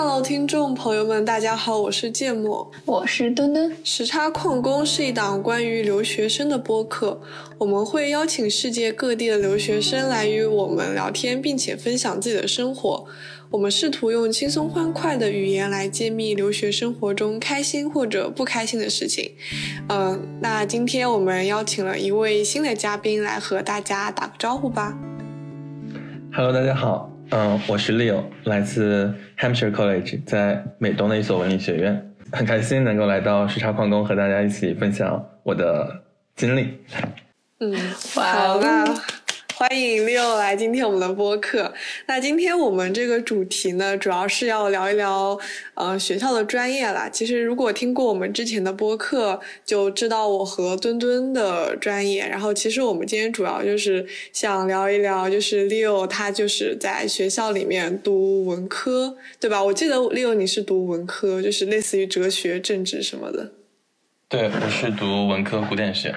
Hello，听众朋友们，大家好，我是芥末，我是墩墩。时差矿工是一档关于留学生的播客，我们会邀请世界各地的留学生来与我们聊天，并且分享自己的生活。我们试图用轻松欢快的语言来揭秘留学生活中开心或者不开心的事情。嗯，那今天我们邀请了一位新的嘉宾来和大家打个招呼吧。Hello，大家好。嗯，我是 Leo，来自 Hampshire College，在美东的一所文理学院，很开心能够来到时差矿工和大家一起分享我的经历。嗯，好那。欢迎六来今天我们的播客。那今天我们这个主题呢，主要是要聊一聊呃学校的专业啦。其实如果听过我们之前的播客，就知道我和墩墩的专业。然后其实我们今天主要就是想聊一聊，就是六他就是在学校里面读文科，对吧？我记得六你是读文科，就是类似于哲学、政治什么的。对，我是读文科古典学。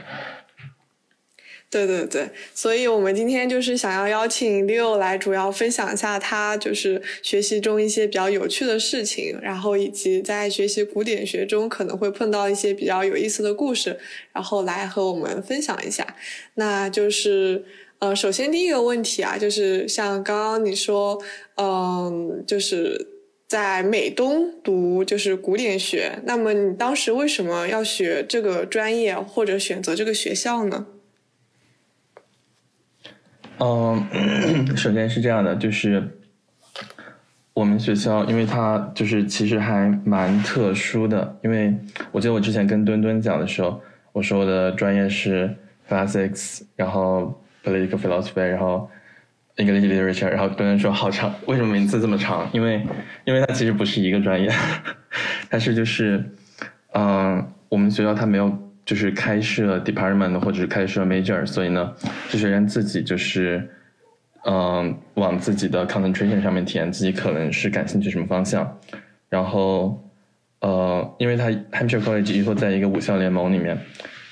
对对对，所以我们今天就是想要邀请 Leo 来主要分享一下他就是学习中一些比较有趣的事情，然后以及在学习古典学中可能会碰到一些比较有意思的故事，然后来和我们分享一下。那就是呃，首先第一个问题啊，就是像刚刚你说，嗯，就是在美东读就是古典学，那么你当时为什么要学这个专业或者选择这个学校呢？嗯，首先是这样的，就是我们学校，因为它就是其实还蛮特殊的。因为我记得我之前跟墩墩讲的时候，我说我的专业是 classics，然后 political philosophy，然后 English literature，然后墩墩说好长，为什么名字这么长？因为因为它其实不是一个专业，但是就是嗯，我们学校它没有。就是开设 department 或者是开设 major，所以呢，这学员自己就是，嗯，往自己的 concentration 上面填自己可能是感兴趣什么方向，然后，呃，因为他 Hampshire College 依托在一个五校联盟里面，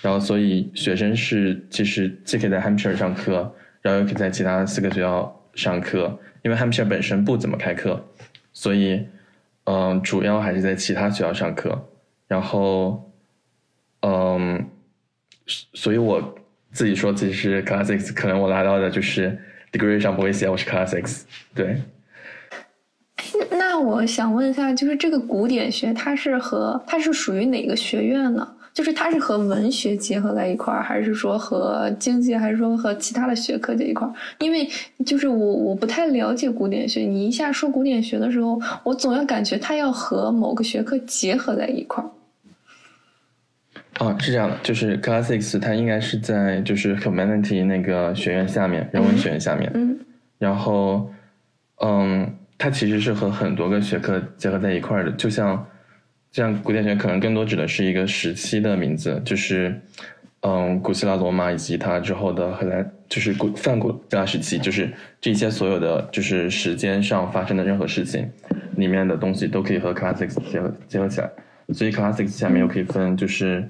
然后所以学生是其实既可以在 Hampshire 上课，然后又可以在其他四个学校上课，因为 Hampshire 本身不怎么开课，所以，嗯，主要还是在其他学校上课，然后。嗯，所以我自己说自己是 classics，可能我拿到的就是 degree 上不会写我是 classics。对。那我想问一下，就是这个古典学，它是和它是属于哪个学院呢？就是它是和文学结合在一块儿，还是说和经济，还是说和其他的学科在一块儿？因为就是我我不太了解古典学，你一下说古典学的时候，我总要感觉它要和某个学科结合在一块儿。哦，是这样的，就是 classics 它应该是在就是 humanity 那个学院下面，人文学院下面。嗯。然后，嗯，它其实是和很多个学科结合在一块儿的，就像，像古典学可能更多指的是一个时期的名字，就是，嗯，古希腊、罗马以及它之后的荷兰，就是古泛古希腊时期，就是这些所有的就是时间上发生的任何事情，里面的东西都可以和 classics 结合结合起来。所以 classics 下面又可以分，就是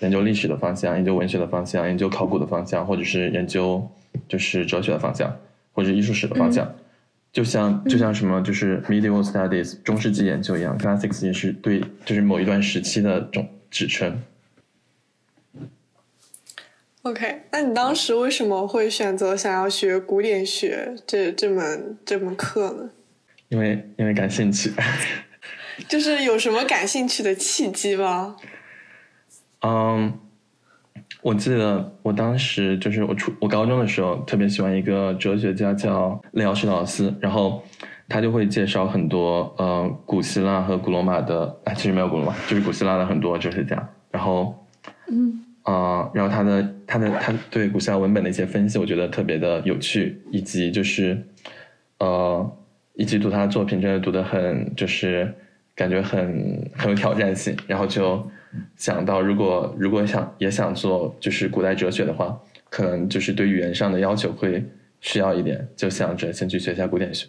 研究历史的方向、研究文学的方向、研究考古的方向，或者是研究就是哲学的方向，或者艺术史的方向。就像就像什么，就是 medieval studies 中世纪研究一样，classics 也是对就是某一段时期的种指称。OK，那你当时为什么会选择想要学古典学这这门这门课呢？因为因为感兴趣。就是有什么感兴趣的契机吗？嗯，我记得我当时就是我初我高中的时候特别喜欢一个哲学家叫雷奥施劳斯，然后他就会介绍很多呃古希腊和古罗马的，哎，其实没有古罗马，就是古希腊的很多哲学家，然后嗯啊，然后他的他的他对古希腊文本的一些分析，我觉得特别的有趣，以及就是呃以及读他的作品真的读得很就是。感觉很 很有挑战性，然后就想到，如果如果想也想做就是古代哲学的话，可能就是对语言上的要求会需要一点，就想着先去学一下古典学。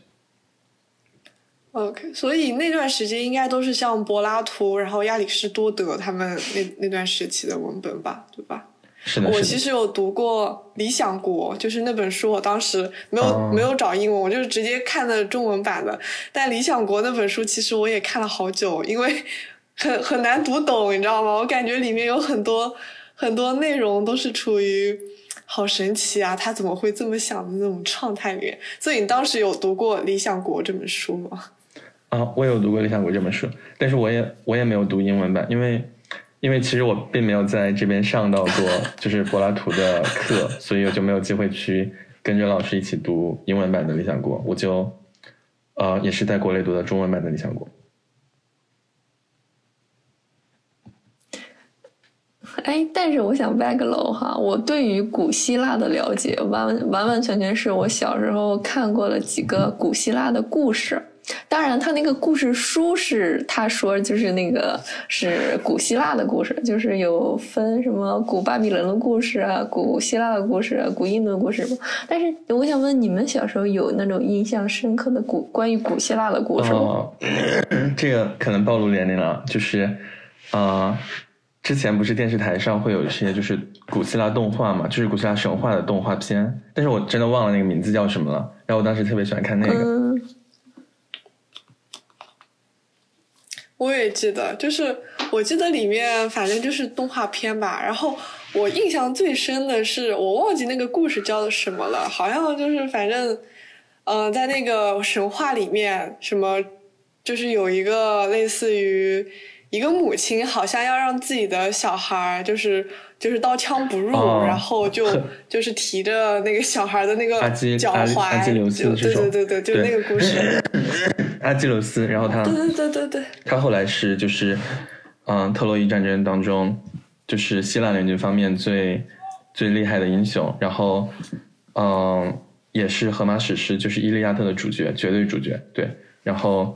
OK，所以那段时间应该都是像柏拉图，然后亚里士多德他们那那段时期的文本吧，对吧？是的，我其实有读过《理想国》，就是那本书，我当时没有、哦没有找英文，我就是直接看的中文版的。但《理想国》那本书其实我也看了好久，因为很很难读懂，你知道吗？我感觉里面有很多很多内容都是处于好神奇啊，他怎么会这么想的那种状态里面。所以你当时有读过《理想国》这本书吗？啊，我有读过《理想国》这本书，但是我也我也没有读英文版，因为因为其实我并没有在这边上到过 就是柏拉图的课，所以我就没有机会去跟着老师一起读英文版的《理想国》，我就呃也是在国内读的中文版的《理想国》。哎，但是我想 back 楼哈，我对于古希腊的了解完完完全全是我小时候看过了几个古希腊的故事。当然，他那个故事书是他说就是那个是古希腊的故事，就是有分什么古巴比伦的故事啊、古希腊的故事、啊、古印度的故事嘛。但是我想问，你们小时候有那种印象深刻的古关于古希腊的故事吗？哦，这个可能暴露年龄了，就是呃，之前不是电视台上会有一些就是古希腊动画嘛，就是古希腊神话的动画片，但是我真的忘了那个名字叫什么了。然后我当时特别喜欢看那个，嗯，我也记得，就是我记得里面反正就是动画片吧。然后我印象最深的是，我忘记那个故事叫什么了，好像就是反正，呃，在那个神话里面，什么就是有一个类似于一个母亲，好像要让自己的小孩就是就是刀枪不入，然后就就是提着那个小孩的那个脚踝，对对对对，就那个故事。阿基琉斯，然后他对对对对对。他后来是就是，嗯，特洛伊战争当中，就是希腊联军方面最最厉害的英雄，然后，嗯，也是荷马史诗就是《伊利亚特》的主角，绝对主角，对。然后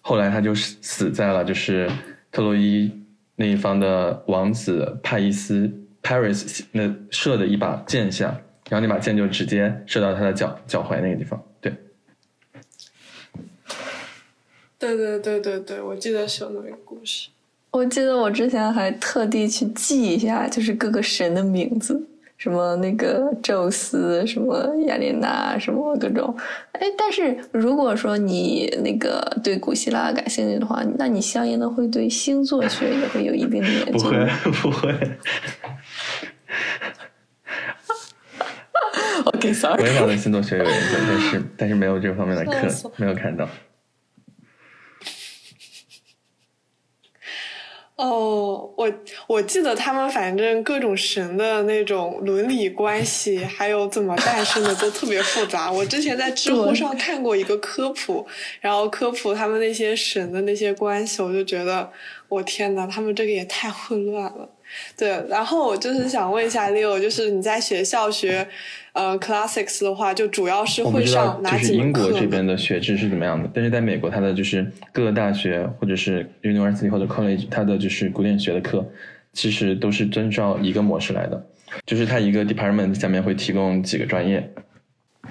后来他就死死在了就是特洛伊那一方的王子帕伊斯 Paris 那射的一把箭下，然后那把箭就直接射到他的脚脚踝那个地方，对。对对对对对，我记得是有那么一个故事。我记得我之前还特地去记一下，就是各个神的名字，什么那个宙斯，什么雅典娜，什么各种。哎，但是如果说你那个对古希腊感兴趣的话，那你相应的会对星座学也会有一定的研究。不会，不会。OK，sorry、我也想对星座学有研究，但是但是没有这方面的课，没有看到。哦，我我记得他们反正各种神的那种伦理关系，还有怎么诞生的都特别复杂。我之前在知乎上看过一个科普，然后科普他们那些神的那些关系，我就觉得我天呐，他们这个也太混乱了。对，然后我就是想问一下 Leo，就是你在学校学呃 classics 的话，就主要是会上哪就是英国？这边的学制是怎么样的，但是在美国，它的就是各个大学或者是 university 或者 college，它的就是古典学的课，其实都是遵照一个模式来的，就是它一个 department 下面会提供几个专业，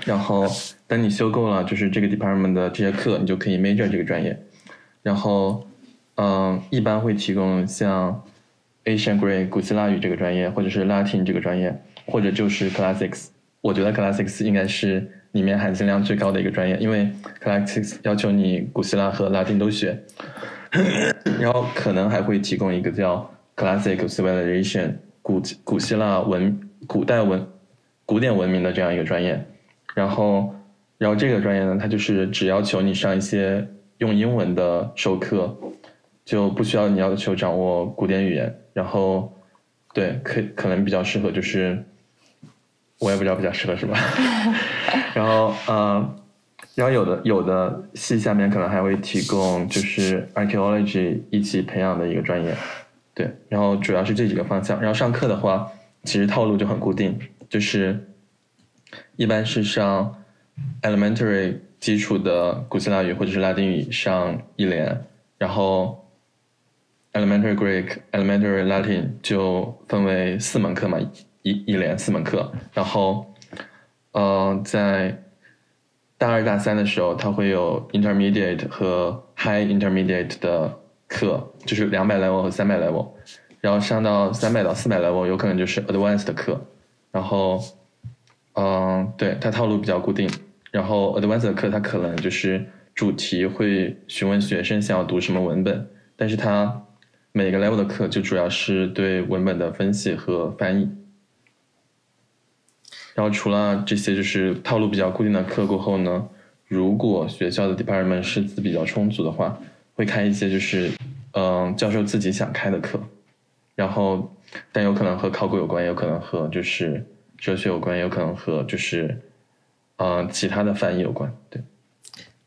然后等你修够了就是这个 department 的这些课，你就可以 major 这个专业，然后嗯，一般会提供像 Asian Greek 古希腊语这个专业，或者是 Latin 这个专业，或者就是 Classics。我觉得 Classics 应该是里面含金量最高的一个专业，因为 Classics 要求你古希腊和拉丁都学，然后可能还会提供一个叫 Classic Civilization 古古希腊文古代文古典文明的这样一个专业，然后然后这个专业呢，它就是只要求你上一些用英文的授课，就不需要你要求掌握古典语言，然后对可可能比较适合就是我也不知道比较适合什么，然后呃，然后有的有的系下面可能还会提供就是 archaeology 一起培养的一个专业，对，然后主要是这几个方向，然后上课的话，其实套路就很固定，就是一般是上 elementary 基础的古希腊语或者是拉丁语上一年，然后 elementary Greek、elementary Latin 就分为四门课嘛，一一连四门课，然后呃在大二大三的时候，它会有 intermediate 和 high intermediate 的课，就是两百 level 和三百 level。然后上到三百到四百 level 有可能就是 advanced 的课，然后，嗯，对，它套路比较固定，然后 advanced 的课它可能就是主题会询问学生想要读什么文本，但是它每个 level 的课就主要是对文本的分析和翻译。然后除了这些就是套路比较固定的课过后呢，如果学校的 department 师资比较充足的话，会开一些就是嗯教授自己想开的课，然后但有可能和考古有关，有可能和就是哲学有关，有可能和就是嗯其他的翻译有关。对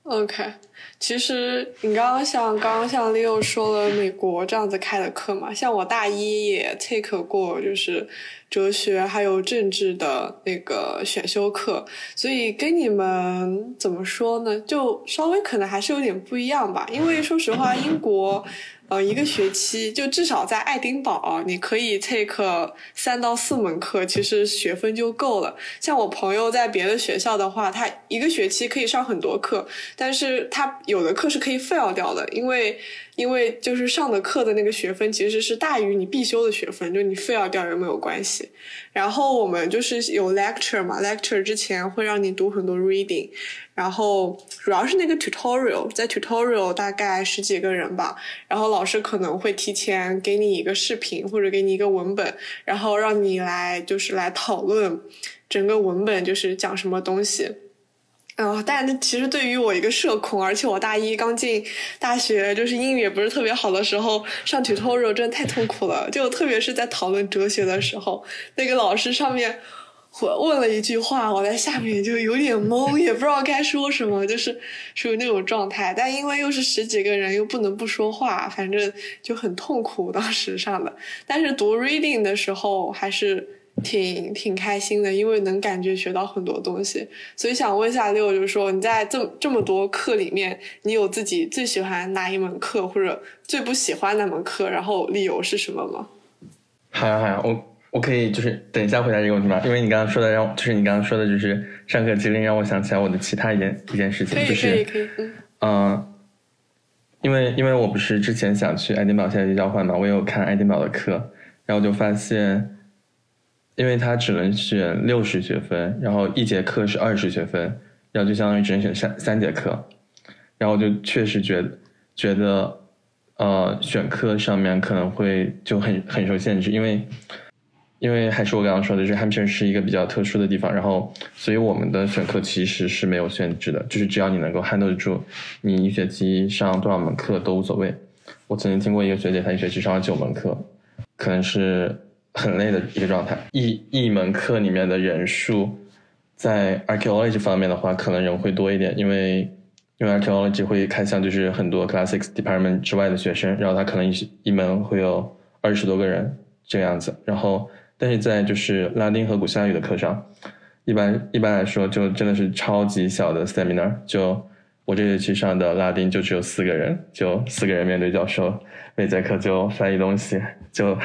，OK。其实你刚刚像刚刚像 Leo 说了美国这样子开的课嘛，像我大一也 take 过就是哲学还有政治的那个选修课，所以跟你们怎么说呢，就稍微可能还是有点不一样吧，因为说实话英国。呃，一个学期就至少在爱丁堡，你可以 take 三到四门课，其实学分就够了。像我朋友在别的学校的话，他一个学期可以上很多课，但是他有的课是可以 fail 掉的，因为。因为就是上的课的那个学分其实是大于你必修的学分，就你 fail 掉也没有关系。然后我们就是有 lecture 嘛，lecture 之前会让你读很多 reading，然后主要是那个 tutorial，在 tutorial 大概十几个人吧，然后老师可能会提前给你一个视频或者给你一个文本，然后让你来就是来讨论整个文本就是讲什么东西。嗯，但其实对于我一个社恐，而且我大一刚进大学，就是英语也不是特别好的时候，上 tutorial 真的太痛苦了。就特别是在讨论哲学的时候，那个老师上面我问了一句话，我在下面就有点懵，也不知道该说什么，就是属于那种状态。但因为又是十几个人，又不能不说话，反正就很痛苦当时上的。但是读 reading 的时候还是。挺挺开心的，因为能感觉学到很多东西，所以想问一下六，就是说你在这这么多课里面，你有自己最喜欢哪一门课，或者最不喜欢哪门课，然后理由是什么吗？好呀好呀，我我可以就是等一下回答这个问题吗？因为你刚刚说的让就是你刚刚说的就是上课其实让我想起来我的其他一件一件事情，就是嗯，因为因为我不是之前想去爱丁堡夏季交换嘛，我有看爱丁堡的课，然后就发现。因为他只能选六十学分，然后一节课是二十学分，然后就相当于只能选三三节课，然后就确实觉得觉得，呃，选课上面可能会就很很受限制，因为因为还是我刚刚说的，就是 Hampshire 是一个比较特殊的地方，然后所以我们的选课其实是没有限制的，就是只要你能够 handle 住，你一学期上多少门课都无所谓。我曾经听过一个学姐，她一学期上了九门课，可能是。很累的一个状态，一一门课里面的人数，在 archaeology 方面的话，可能人会多一点，因为因为 archaeology 会开向就是很多 classics department 之外的学生，然后他可能一一门会有二十多个人这个样子，然后但是在就是拉丁和古希腊语的课上，一般一般来说就真的是超级小的 seminar，就我这学期上的拉丁就只有四个人，就四个人面对教授，每节课就翻译东西，就。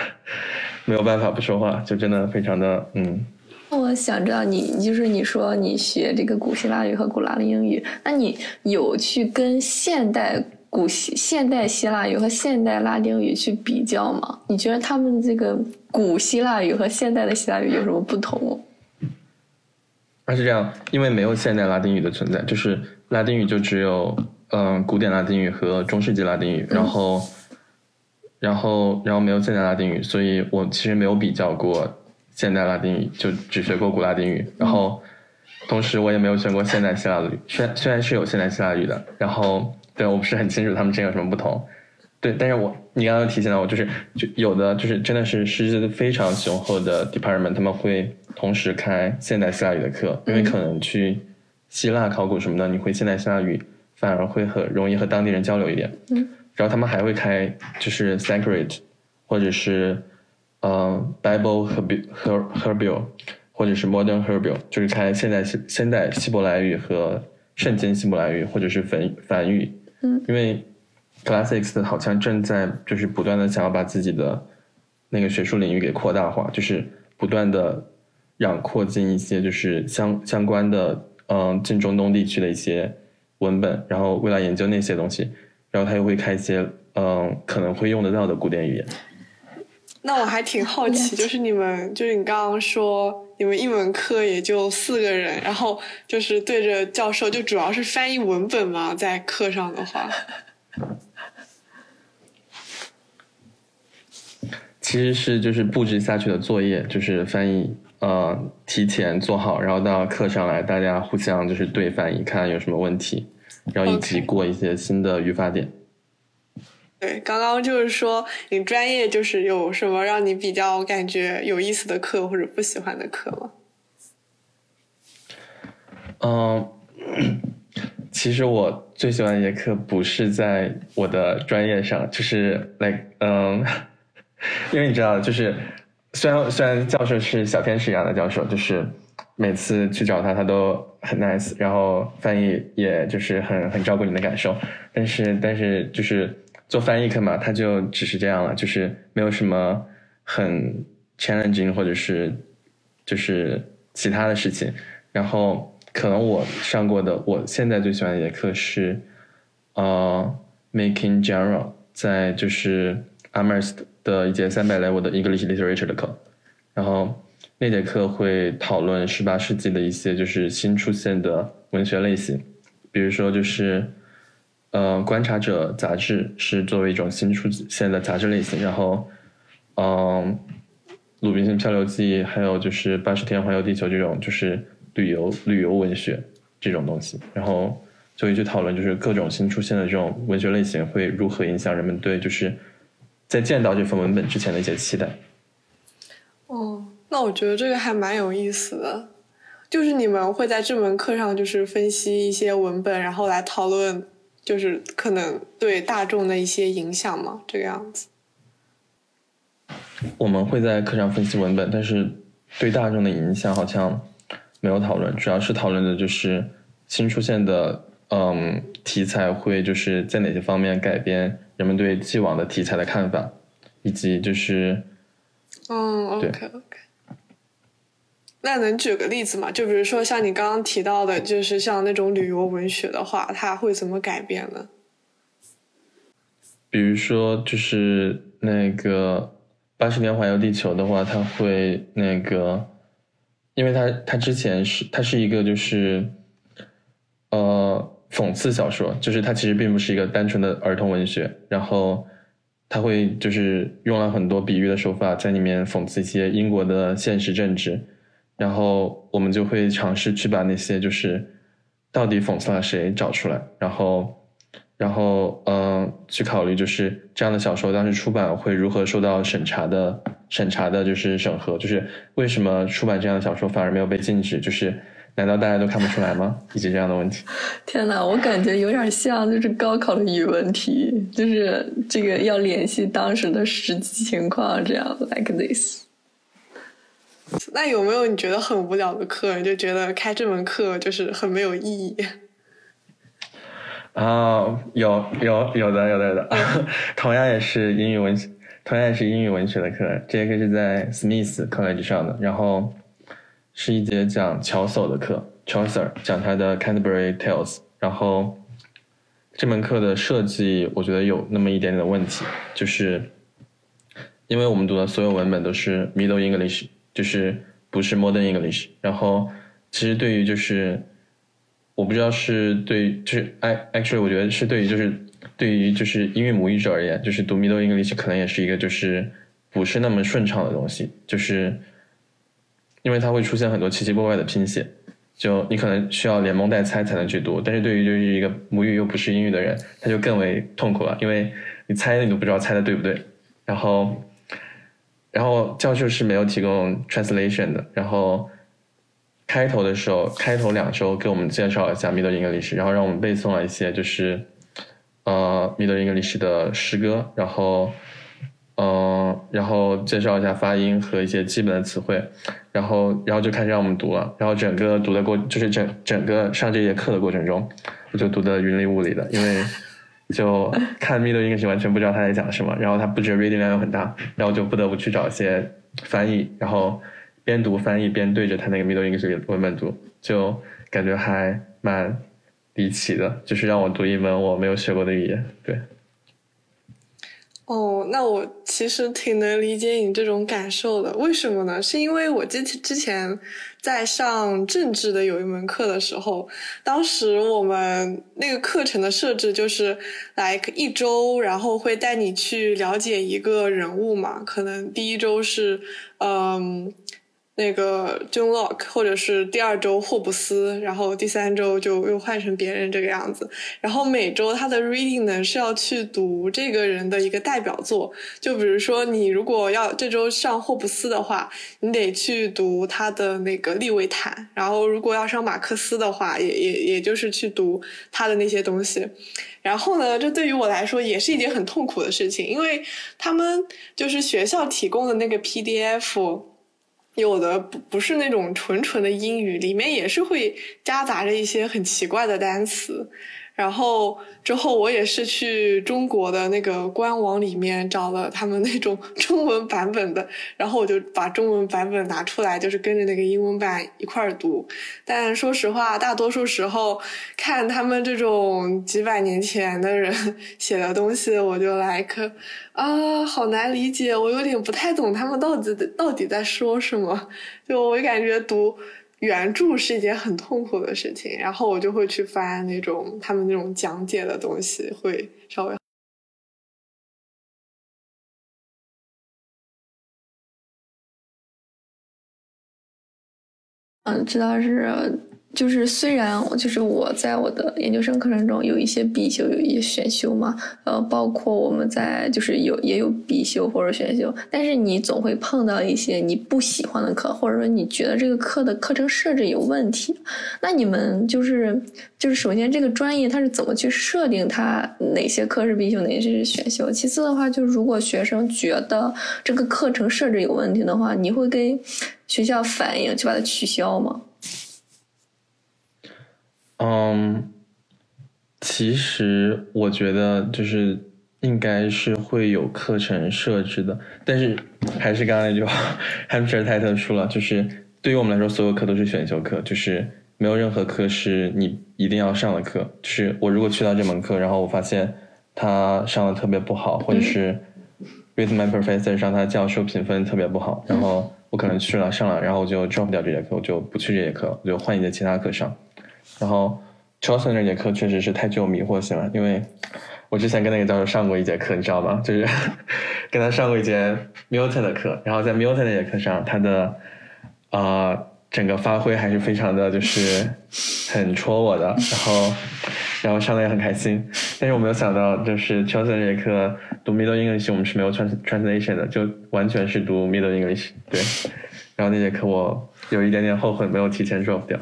没有办法不说话，就真的非常的嗯。我想知道，你就是你说你学这个古希腊语和古拉丁英语，那你有去跟现代古希现代希腊语和现代拉丁语去比较吗？你觉得他们这个古希腊语和现代的希腊语有什么不同？它是这样，因为没有现代拉丁语的存在，就是拉丁语就只有嗯古典拉丁语和中世纪拉丁语，然后。然后，然后没有现代拉丁语，所以我其实没有比较过现代拉丁语，就只学过古拉丁语。然后，同时我也没有学过现代希腊语，虽然虽然是有现代希腊语的。然后，对我不是很清楚他们之间有什么不同。对，但是我你刚刚提醒到我，就是就有的就是真的是师资非常雄厚的 department，他们会同时开现代希腊语的课，因为可能去希腊考古什么的，你会现代希腊语反而会很容易和当地人交流一点。嗯。然后他们还会开就是 sacred，或者是嗯 Bible herb herbial，或者是 modern herbial，就是开现代现代希伯来语和圣经希伯来语，或者是梵梵语。因为 classics 好像正在就是不断的想要把自己的那个学术领域给扩大化，就是不断的让扩进一些就是相相关的嗯近中东地区的一些文本，然后为了研究那些东西。然后他又会开一些，嗯，可能会用得到的古典语言。那我还挺好奇，就是你们，就是你刚刚说你们一门课也就四个人，然后就是对着教授，就主要是翻译文本嘛，在课上的话。其实是就是布置下去的作业，就是翻译，呃，提前做好，然后到课上来，大家互相就是对翻译，看有什么问题，然后以及过一些新的语法点。对，刚刚就是说你专业就是有什么让你比较感觉有意思的课或者不喜欢的课吗？嗯，其实我最喜欢一节课不是在我的专业上，就是 like 嗯，因为你知道，就是虽然虽然教授是小天使一样的教授，就是每次去找他他都很 nice，然后翻译也就是很很照顾你的感受，但是但是就是。做翻译课嘛，他就只是这样了，就是没有什么很 challenging 或者是就是其他的事情。然后可能我上过的，我现在最喜欢的一节课是呃 Making General，在就是 Amherst 的一节三百 level 的 English Literature 的课。然后那节课会讨论十八世纪的一些就是新出现的文学类型，比如说就是。呃，观察者杂志是作为一种新出现的杂志类型，然后，嗯，鲁滨逊漂流记，还有就是八十天环游地球这种就是旅游旅游文学这种东西，然后就会去讨论就是各种新出现的这种文学类型会如何影响人们对就是在见到这份文本之前的一些期待。哦，那我觉得这个还蛮有意思的，就是你们会在这门课上就是分析一些文本，然后来讨论。就是可能对大众的一些影响嘛，这个样子。我们会在课上分析文本，但是对大众的影响好像没有讨论，主要是讨论的就是新出现的嗯题材会就是在哪些方面改变人们对既往的题材的看法，以及就是嗯，OK OK。那能举个例子吗？就比如说像你刚刚提到的，就是像那种旅游文学的话，它会怎么改变呢？比如说，就是那个八十年环游地球的话，它会那个，因为它它之前是它是一个就是呃讽刺小说，就是它其实并不是一个单纯的儿童文学，然后它会就是用了很多比喻的手法在里面讽刺一些英国的现实政治。然后我们就会尝试去把那些就是到底讽刺了谁找出来，然后，然后嗯，去考虑就是这样的小说当时出版会如何受到审查的审查的，就是审核，就是为什么出版这样的小说反而没有被禁止？就是难道大家都看不出来吗？以及这样的问题。天呐，我感觉有点像就是高考的语文题，就是这个要联系当时的实际情况，这样 like this。那有没有你觉得很无聊的课？你就觉得开这门课就是很没有意义？啊，有有有的有的有的，同样也是英语文，同样也是英语文学的课。这节课是在 Smith College 上的，然后是一节讲乔叟的课，Chaucer 讲他的 Canterbury Tales。然后这门课的设计，我觉得有那么一点点的问题，就是因为我们读的所有文本都是 Middle English。就是不是 Modern English，然后其实对于就是我不知道是对就是 I actually 我觉得是对于就是对于就是英语母语者而言，就是读 Middle English 可能也是一个就是不是那么顺畅的东西，就是因为它会出现很多奇奇怪怪的拼写，就你可能需要连蒙带猜才能去读，但是对于就是一个母语又不是英语的人，他就更为痛苦了，因为你猜你都不知道猜的对不对，然后。然后教授是没有提供 translation 的。然后开头的时候，开头两周给我们介绍一下 Middle English，然后让我们背诵了一些就是呃 Middle English 的诗歌，然后嗯，然后介绍一下发音和一些基本的词汇，然后然后就开始让我们读了。然后整个读的过，就是整整个上这节课的过程中，我就读的云里雾里的，因为。就看 Middle English 完全不知道他在讲什么，然后他布置 reading 量又很大，然后就不得不去找一些翻译，然后边读翻译边对着他那个 Middle English 文本读，就感觉还蛮离奇的，就是让我读一门我没有学过的语言。对，哦，那我其实挺能理解你这种感受的。为什么呢？是因为我之之前在上政治的有一门课的时候，当时我们那个课程的设置就是来一周，然后会带你去了解一个人物嘛。可能第一周是，嗯。那个 John Lock，或者是第二周霍布斯，然后第三周就又换成别人这个样子。然后每周他的 reading 呢是要去读这个人的一个代表作，就比如说你如果要这周上霍布斯的话，你得去读他的那个利维坦。然后如果要上马克思的话，也也也就是去读他的那些东西。然后呢，这对于我来说也是一件很痛苦的事情，因为他们就是学校提供的那个 PDF。有的不不是那种纯纯的英语，里面也是会夹杂着一些很奇怪的单词。然后之后我也是去中国的那个官网里面找了他们那种 中文版本的，然后我就把中文版本拿出来，就是跟着那个英文版一块儿读。但说实话，大多数时候看他们这种几百年前的人 写的东西，我就来看啊，好难理解，我有点不太懂他们到底到底在说什么，就我感觉读。原著是一件很痛苦的事情，然后我就会去翻那种他们那种讲解的东西，会稍微。嗯，知道是。就是虽然就是我在我的研究生课程中有一些必修，有一些选修嘛，呃，包括我们在就是有也有必修或者选修，但是你总会碰到一些你不喜欢的课，或者说你觉得这个课的课程设置有问题。那你们就是就是首先这个专业它是怎么去设定它哪些课是必修，哪些是选修？其次的话，就是如果学生觉得这个课程设置有问题的话，你会跟学校反映去把它取消吗？嗯，其实我觉得就是应该是会有课程设置的，但是还是刚刚那句话，Hampshire 太特殊了，就是对于我们来说，所有课都是选修课，就是没有任何课是你一定要上的课。就是我如果去到这门课，然后我发现他上的特别不好，或者是 with my professor 上他教授评分特别不好，然后我可能去了上了，然后我就 drop 掉这节课，我就不去这节课，我就换一节其他课上。然后 c h a u c e r 那节课确实是太具有迷惑性了，因为我之前跟那个教授上过一节课，你知道吗？就是跟他上过一节 Milton 的课，然后在 Milton 那节课上，他的啊整个发挥还是非常的就是很戳我的，然后然后上的也很开心，但是我没有想到，就是 c h a u c e r 那节课读 Middle English，我们是没有 trans translation 的，就完全是读 Middle English，对，然后那节课我有一点点后悔，没有提前 drop 掉。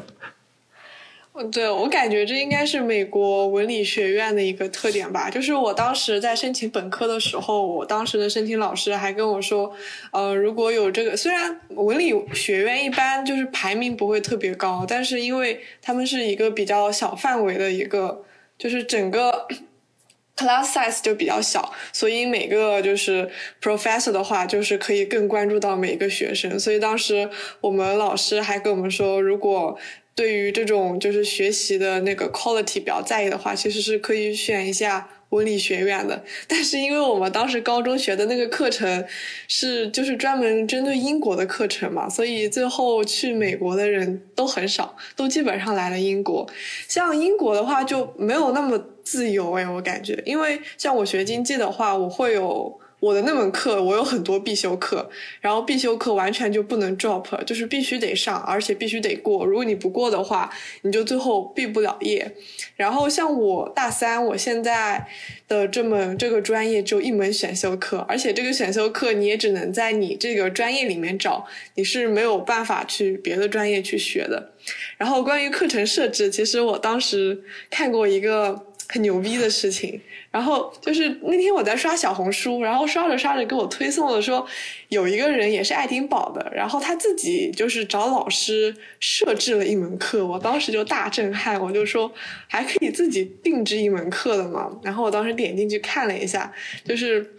嗯，对我感觉这应该是美国文理学院的一个特点吧。就是我当时在申请本科的时候，我当时的申请老师还跟我说，呃，如果有这个，虽然文理学院一般就是排名不会特别高，但是因为他们是一个比较小范围的一个，就是整个 class size 就比较小，所以每个就是 professor 的话，就是可以更关注到每一个学生。所以当时我们老师还跟我们说，如果对于这种就是学习的那个 quality 比较在意的话，其实是可以选一下文理学院的。但是因为我们当时高中学的那个课程是就是专门针对英国的课程嘛，所以最后去美国的人都很少，都基本上来了英国。像英国的话就没有那么自由哎，我感觉，因为像我学经济的话，我会有。我的那门课，我有很多必修课，然后必修课完全就不能 drop，就是必须得上，而且必须得过。如果你不过的话，你就最后毕不了业。然后像我大三，我现在的这门这个专业只有一门选修课，而且这个选修课你也只能在你这个专业里面找，你是没有办法去别的专业去学的。然后关于课程设置，其实我当时看过一个很牛逼的事情。然后就是那天我在刷小红书，然后刷着刷着给我推送了说，有一个人也是爱丁堡的，然后他自己就是找老师设置了一门课，我当时就大震撼，我就说还可以自己定制一门课的嘛？然后我当时点进去看了一下，就是。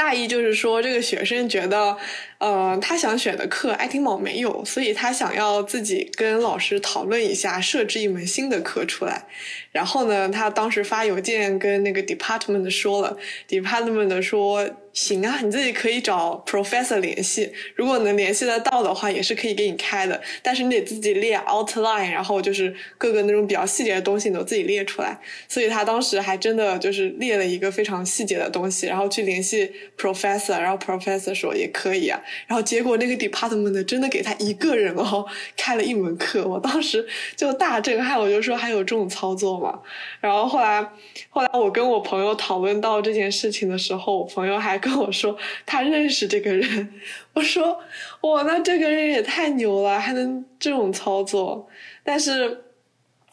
大意就是说，这个学生觉得，呃，他想选的课爱丁堡没有，所以他想要自己跟老师讨论一下，设置一门新的课出来。然后呢，他当时发邮件跟那个 department 说了，department 说行啊，你自己可以找 professor 联系，如果能联系得到的话，也是可以给你开的，但是你得自己列 outline，然后就是各个那种比较细节的东西你都自己列出来。所以他当时还真的就是列了一个非常细节的东西，然后去联系 professor，然后 professor 说也可以啊，然后结果那个 department 真的给他一个人哦开了一门课，我当时就大震撼，我就说还有这种操作。嘛，然后后来，后来我跟我朋友讨论到这件事情的时候，我朋友还跟我说他认识这个人。我说哇，那这个人也太牛了，还能这种操作。但是，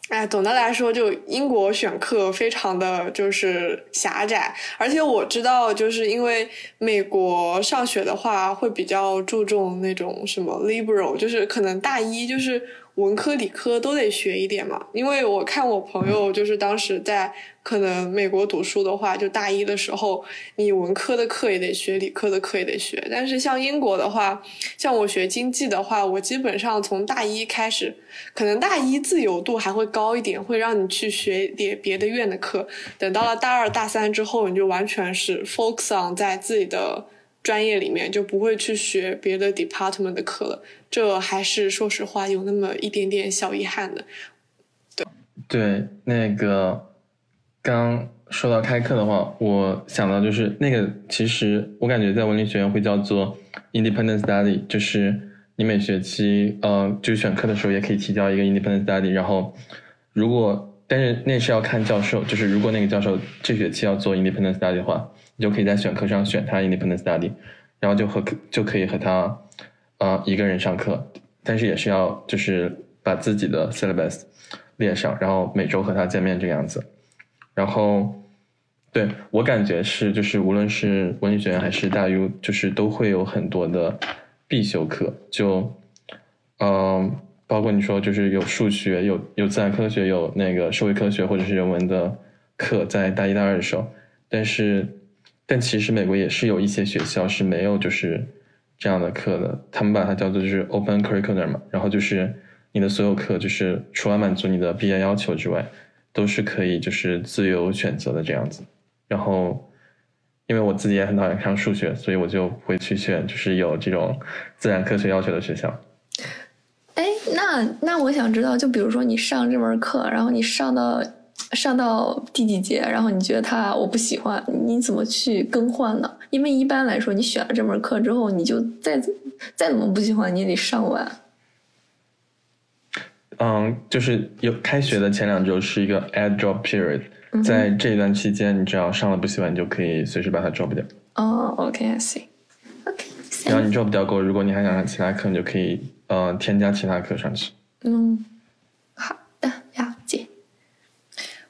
哎，总的来说，就英国选课非常的就是狭窄，而且我知道，就是因为美国上学的话会比较注重那种什么 liberal，就是可能大一就是。文科理科都得学一点嘛，因为我看我朋友就是当时在可能美国读书的话，就大一的时候，你文科的课也得学，理科的课也得学。但是像英国的话，像我学经济的话，我基本上从大一开始，可能大一自由度还会高一点，会让你去学点别的院的课。等到了大二大三之后，你就完全是 focus on 在自己的。专业里面就不会去学别的 department 的课了，这还是说实话有那么一点点小遗憾的。对对，那个刚说到开课的话，我想到就是那个，其实我感觉在文理学院会叫做 independent study，就是你每学期呃就选课的时候也可以提交一个 independent study，然后如果但是那是要看教授，就是如果那个教授这学期要做 independent study 的话。你就可以在选课上选他 independent study，然后就和就可以和他，呃，一个人上课，但是也是要就是把自己的 syllabus 列上，然后每周和他见面这个样子。然后，对我感觉是就是无论是文理学院还是大 U，就是都会有很多的必修课，就，嗯，包括你说就是有数学、有有自然科学、有那个社会科学或者是人文的课，在大一、大二的时候，但是。但其实美国也是有一些学校是没有就是这样的课的，他们把它叫做就是 open curriculum 嘛，然后就是你的所有课就是除了满足你的毕业要求之外，都是可以就是自由选择的这样子。然后因为我自己也很讨厌上数学，所以我就会去选就是有这种自然科学要求的学校。哎，那那我想知道，就比如说你上这门课，然后你上到。上到第几节，然后你觉得他我不喜欢，你怎么去更换呢？因为一般来说，你选了这门课之后，你就再再怎么不喜欢，你也得上完。嗯，就是有开学的前两周是一个 add drop period，在这一段期间，你只要上了不喜欢，你就可以随时把它 drop 掉。哦，OK，I see，OK。然后你 drop 掉过，如果你还想上其他课，你就可以呃添加其他课上去。嗯，好的，了解。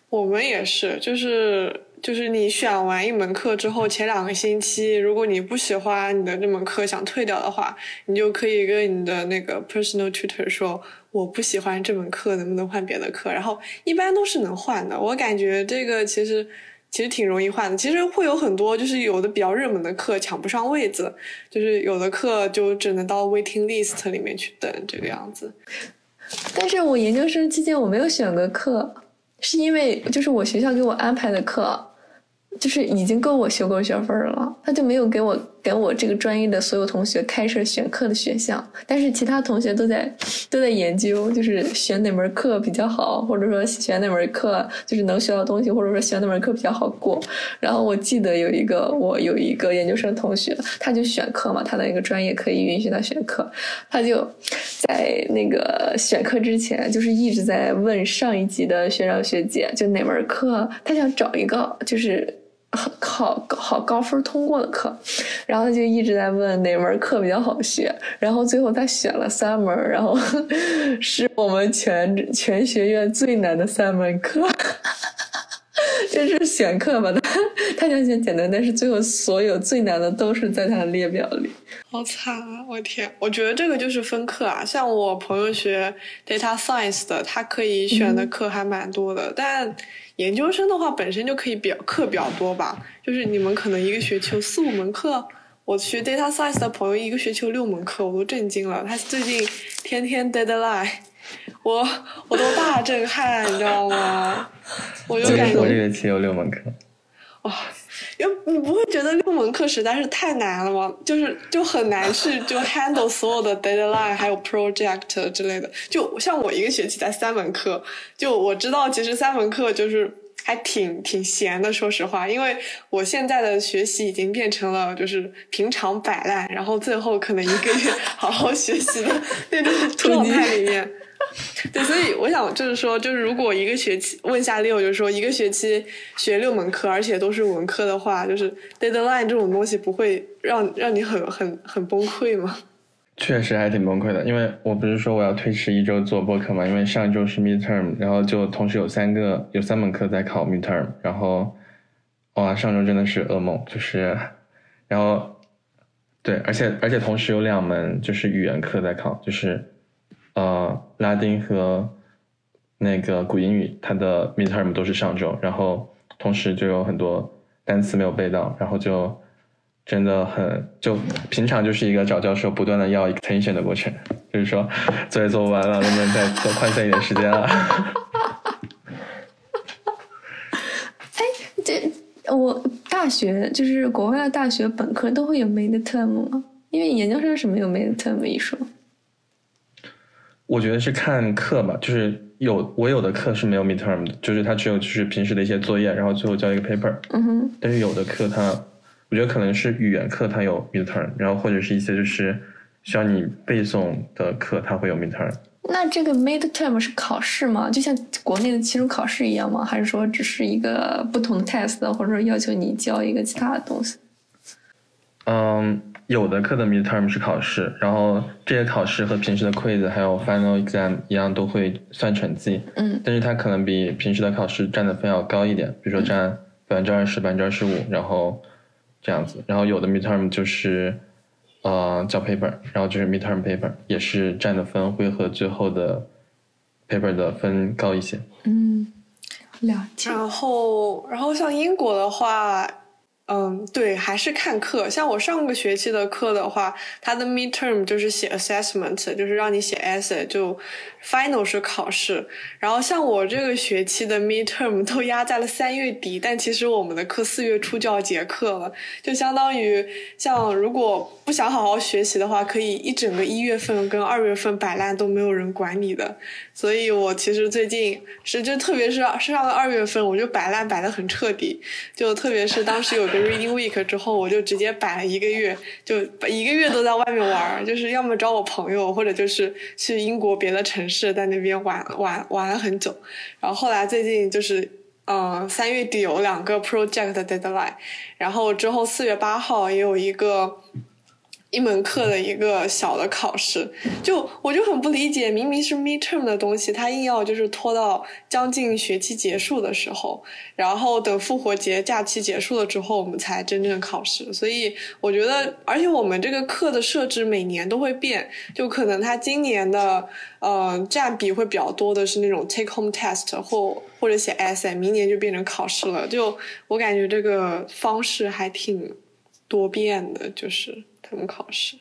我们也是，就是就是你选完一门课之后，前两个星期，如果你不喜欢你的这门课，想退掉的话，你就可以跟你的那个 personal tutor 说，我不喜欢这门课，能不能换别的课？然后一般都是能换的。我感觉这个其实其实挺容易换的。其实会有很多，就是有的比较热门的课抢不上位子，就是有的课就只能到 waiting list 里面去等这个样子。但是我研究生期间我没有选过课。是因为就是我学校给我安排的课，就是已经够我修够学分了，他就没有给我。给我这个专业的所有同学开设选课的选项，但是其他同学都在都在研究，就是选哪门课比较好，或者说选哪门课就是能学到东西，或者说选哪门课比较好过。然后我记得有一个我有一个研究生同学，他就选课嘛，他的一个专业可以允许他选课，他就在那个选课之前，就是一直在问上一级的学长学姐，就哪门课他想找一个就是。考 考高分通过的课，然后他就一直在问哪门课比较好学，然后最后他选了三门，然后 是我们全全学院最难的三门课，这是选课吧？他他想选简单，但是最后所有最难的都是在他的列表里，好惨啊！我天，我觉得这个就是分课啊，像我朋友学 data science 的，他可以选的课还蛮多的，但。研究生的话本身就可以比较课比较多吧，就是你们可能一个学期有四五门课。我学 data science 的朋友一个学期有六门课，我都震惊了。他最近天天 deadline，我我都大震撼，你知道吗？我就感觉我这学期有六门课。哇，因为你不会觉得六门课实在是太难了吗？就是就很难去就 handle 所有的 deadline 还有 project 之类的。就像我一个学期才三门课，就我知道其实三门课就是。还挺挺闲的，说实话，因为我现在的学习已经变成了就是平常摆烂，然后最后可能一个月 好好学习的那种状态里面。对，所以我想就是说，就是如果一个学期问下六，就是说一个学期学六门课，而且都是文科的话，就是 deadline 这种东西不会让让你很很很崩溃吗？确实还挺崩溃的，因为我不是说我要推迟一周做播客嘛，因为上周是 midterm，然后就同时有三个有三门课在考 midterm，然后哇，上周真的是噩梦，就是，然后对，而且而且同时有两门就是语言课在考，就是呃拉丁和那个古英语，它的 midterm 都是上周，然后同时就有很多单词没有背到，然后就。真的很，就平常就是一个找教授不断的要 extension 的过程，就是说作业做不完了，能不能再多宽限一点时间啊？哎，这我大学就是国外的大学本科都会有 midterm 吗？因为研究生什么有 midterm 一说。我觉得是看课吧，就是有我有的课是没有 midterm 的，就是它只有就是平时的一些作业，然后最后交一个 paper。嗯哼。但是有的课它。我觉得可能是语言课它有 midterm，然后或者是一些就是需要你背诵的课，它会有 midterm。那这个 midterm 是考试吗？就像国内的期中考试一样吗？还是说只是一个不同的 test，或者说要求你交一个其他的东西？嗯，有的课的 midterm 是考试，然后这些考试和平时的 quiz 还有 final exam 一样，都会算成绩。嗯。但是它可能比平时的考试占的分要高一点，比如说占百分之二十、百分之二十五，然后。这样子，然后有的 midterm 就是，呃，交 paper，然后就是 midterm paper，也是占的分会和最后的 paper 的分高一些。嗯，了解。然后，然后像英国的话。嗯，对，还是看课。像我上个学期的课的话，它的 midterm 就是写 assessment，就是让你写 essay，就 final 是考试。然后像我这个学期的 midterm 都压在了三月底，但其实我们的课四月初就要结课了，就相当于像如果不想好好学习的话，可以一整个一月份跟二月份摆烂都没有人管你的。所以我其实最近是就特别是上了二月份，我就摆烂摆的很彻底，就特别是当时有个。Reading week 之后，我就直接摆了一个月，就一个月都在外面玩，就是要么找我朋友，或者就是去英国别的城市，在那边玩玩玩了很久。然后后来最近就是，嗯，三月底有两个 project deadline，然后之后四月八号也有一个。一门课的一个小的考试，就我就很不理解，明明是 midterm 的东西，他硬要就是拖到将近学期结束的时候，然后等复活节假期结束了之后，我们才真正考试。所以我觉得，而且我们这个课的设置每年都会变，就可能他今年的呃占比会比较多的是那种 take home test 或或者写 essay，明年就变成考试了。就我感觉这个方式还挺多变的，就是。他们考试，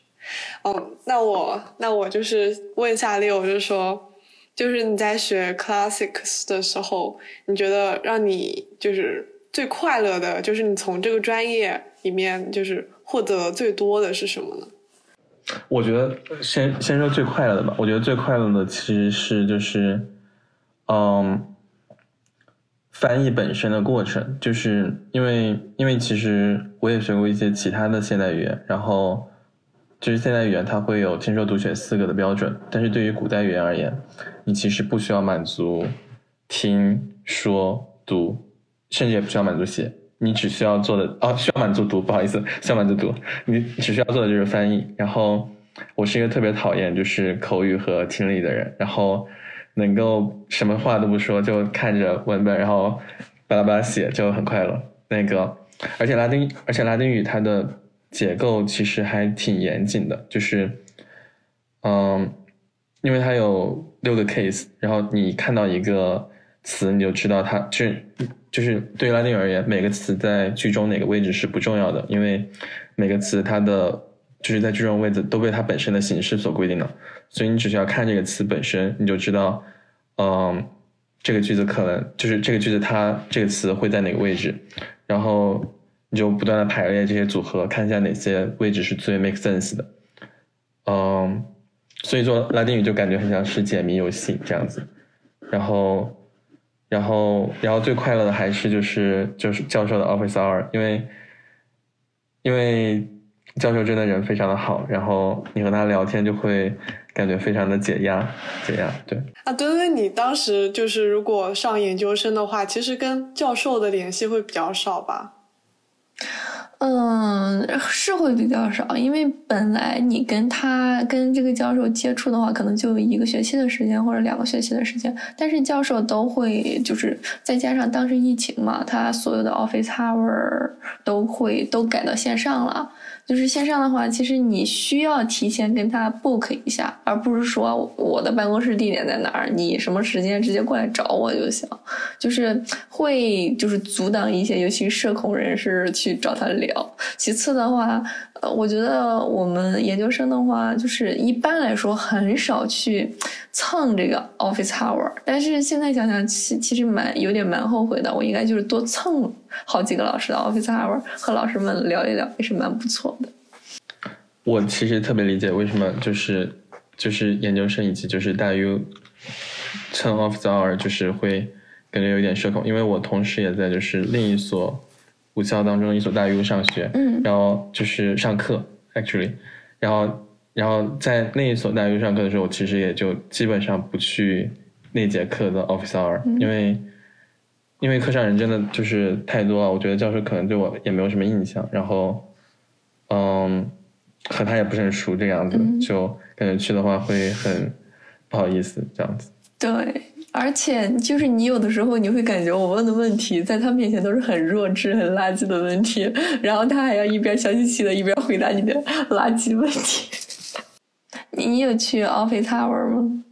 嗯，那我那我就是问一下六，就是说，就是你在学 classics 的时候，你觉得让你就是最快乐的，就是你从这个专业里面就是获得最多的是什么呢？我觉得先先说最快乐的吧。我觉得最快乐的其实是就是，嗯，翻译本身的过程，就是因为因为其实。我也学过一些其他的现代语言，然后就是现代语言它会有听说读写四个的标准，但是对于古代语言而言，你其实不需要满足听说读，甚至也不需要满足写，你只需要做的哦，需要满足读，不好意思，需要满足读，你只需要做的就是翻译。然后我是一个特别讨厌就是口语和听力的人，然后能够什么话都不说就看着文本，然后巴拉巴拉写就很快乐。那个。而且拉丁，而且拉丁语它的结构其实还挺严谨的，就是，嗯，因为它有六个 case，然后你看到一个词，你就知道它就是就是对于拉丁语而言，每个词在句中哪个位置是不重要的，因为每个词它的就是在句中位置都被它本身的形式所规定的，所以你只需要看这个词本身，你就知道，嗯，这个句子可能就是这个句子它这个词会在哪个位置，然后你就不断的排列这些组合，看一下哪些位置是最 make sense 的，嗯，所以做拉丁语就感觉很像是解谜游戏这样子，然后。然后，然后最快乐的还是就是就是教授的 office hour，因为因为教授真的人非常的好，然后你和他聊天就会感觉非常的解压，解压。对啊，对对，你当时就是如果上研究生的话，其实跟教授的联系会比较少吧？嗯，是会比较少，因为本来你跟他跟这个教授接触的话，可能就一个学期的时间或者两个学期的时间，但是教授都会就是再加上当时疫情嘛，他所有的 office hour 都会都改到线上了。就是线上的话，其实你需要提前跟他 book 一下，而不是说我的办公室地点在哪儿，你什么时间直接过来找我就行。就是会就是阻挡一些，尤其社恐人士去找他聊。其次的话。我觉得我们研究生的话，就是一般来说很少去蹭这个 office hour，但是现在想想，其其实蛮有点蛮后悔的。我应该就是多蹭好几个老师的 office hour，和老师们聊一聊，也是蛮不错的。我其实特别理解为什么就是就是研究生以及就是大 U 蹭 office hour，就是会感觉有点社恐，因为我同时也在就是另一所。武校当中一所大 U 上学，嗯，然后就是上课，actually，然后然后在那一所大 U 上课的时候，我其实也就基本上不去那节课的 office hour，因为因为课上人真的就是太多了，我觉得教授可能对我也没有什么印象，然后嗯，和他也不是很熟这样子，就感觉去的话会很不好意思这样子。对。而且就是你有的时候你会感觉我问的问题在他面前都是很弱智、很垃圾的问题，然后他还要一边笑嘻嘻的，一边回答你的垃圾问题。你有去 Office Tower 吗？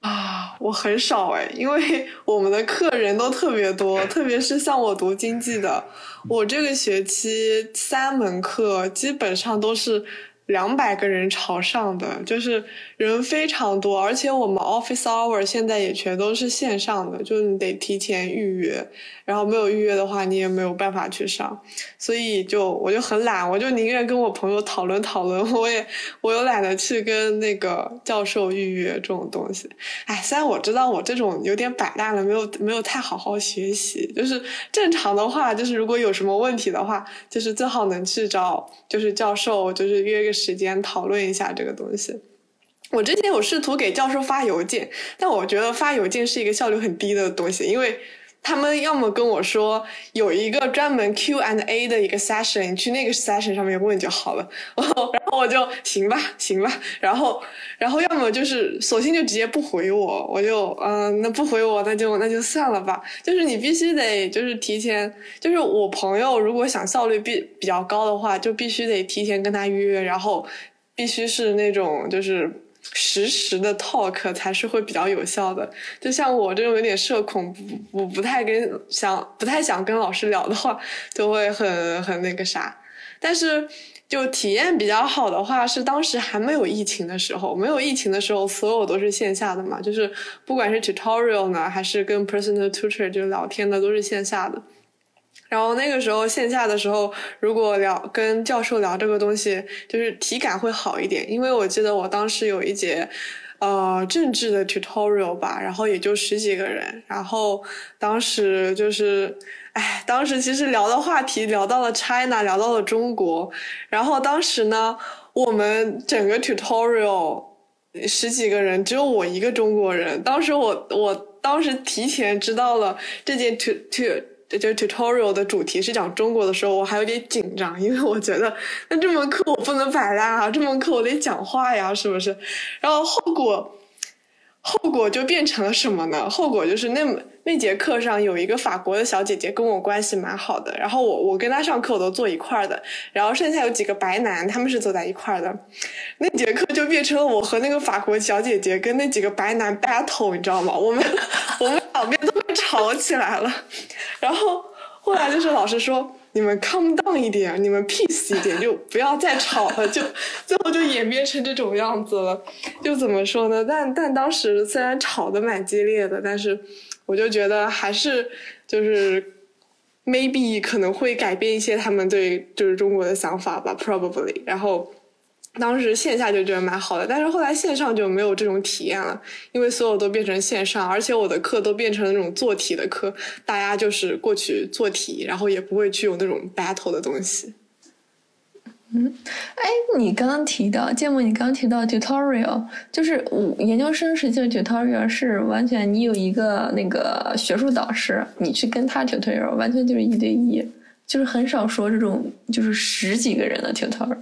啊，我很少哎，因为我们的客人都特别多，特别是像我读经济的，我这个学期三门课基本上都是。两百个人朝上的，就是人非常多，而且我们 office hour 现在也全都是线上的，就是你得提前预约，然后没有预约的话，你也没有办法去上，所以就我就很懒，我就宁愿跟我朋友讨论讨论，我也我又懒得去跟那个教授预约这种东西。哎，虽然我知道我这种有点摆烂了，没有没有太好好学习，就是正常的话，就是如果有什么问题的话，就是最好能去找就是教授，就是约个。时间讨论一下这个东西。我之前有试图给教授发邮件，但我觉得发邮件是一个效率很低的东西，因为他们要么跟我说有一个专门 Q and A 的一个 session，你去那个 session 上面问就好了。然后我就行吧，行吧。然后，然后要么就是索性就直接不回我，我就嗯，那不回我，那就那就算了吧。就是你必须得就是提前，就是我朋友如果想效率比比较高的话，就必须得提前跟他约，然后必须是那种就是。实时的 talk 才是会比较有效的。就像我这种有点社恐，不不不太跟想不太想跟老师聊的话，就会很很那个啥。但是就体验比较好的话，是当时还没有疫情的时候。没有疫情的时候，所有都是线下的嘛，就是不管是 tutorial 呢，还是跟 personal tutor 就聊天的，都是线下的。然后那个时候线下的时候，如果聊跟教授聊这个东西，就是体感会好一点。因为我记得我当时有一节，呃，政治的 tutorial 吧，然后也就十几个人，然后当时就是，哎，当时其实聊的话题聊到了 China，聊到了中国，然后当时呢，我们整个 tutorial 十几个人，只有我一个中国人。当时我我当时提前知道了这件 tut 就是 tutorial 的主题是讲中国的时候，我还有点紧张，因为我觉得那这门课我不能摆烂啊，这门课我得讲话呀，是不是？然后后果，后果就变成了什么呢？后果就是那那节课上有一个法国的小姐姐跟我关系蛮好的，然后我我跟她上课我都坐一块儿的，然后剩下有几个白男，他们是坐在一块儿的，那节课就变成了我和那个法国小姐姐跟那几个白男 battle，你知道吗？我们 我们。两边都吵起来了。然后后来就是老师说。你们 calm down 一点，你们 peace 一点，就不要再吵了。就 最后就演变成这种样子了。就怎么说呢？但但当时虽然吵得蛮激烈的，但是我就觉得还是就是 maybe 可能会改变一些他们对就是中国的想法吧，probably。然后。当时线下就觉得蛮好的，但是后来线上就没有这种体验了，因为所有都变成线上，而且我的课都变成了那种做题的课，大家就是过去做题，然后也不会去有那种 battle 的东西。嗯，哎，你刚刚提到芥末，你刚刚提到 tutorial，就是我研究生时期的 tutorial 是完全你有一个那个学术导师，你去跟他 tutorial，完全就是一对一，就是很少说这种就是十几个人的 tutorial。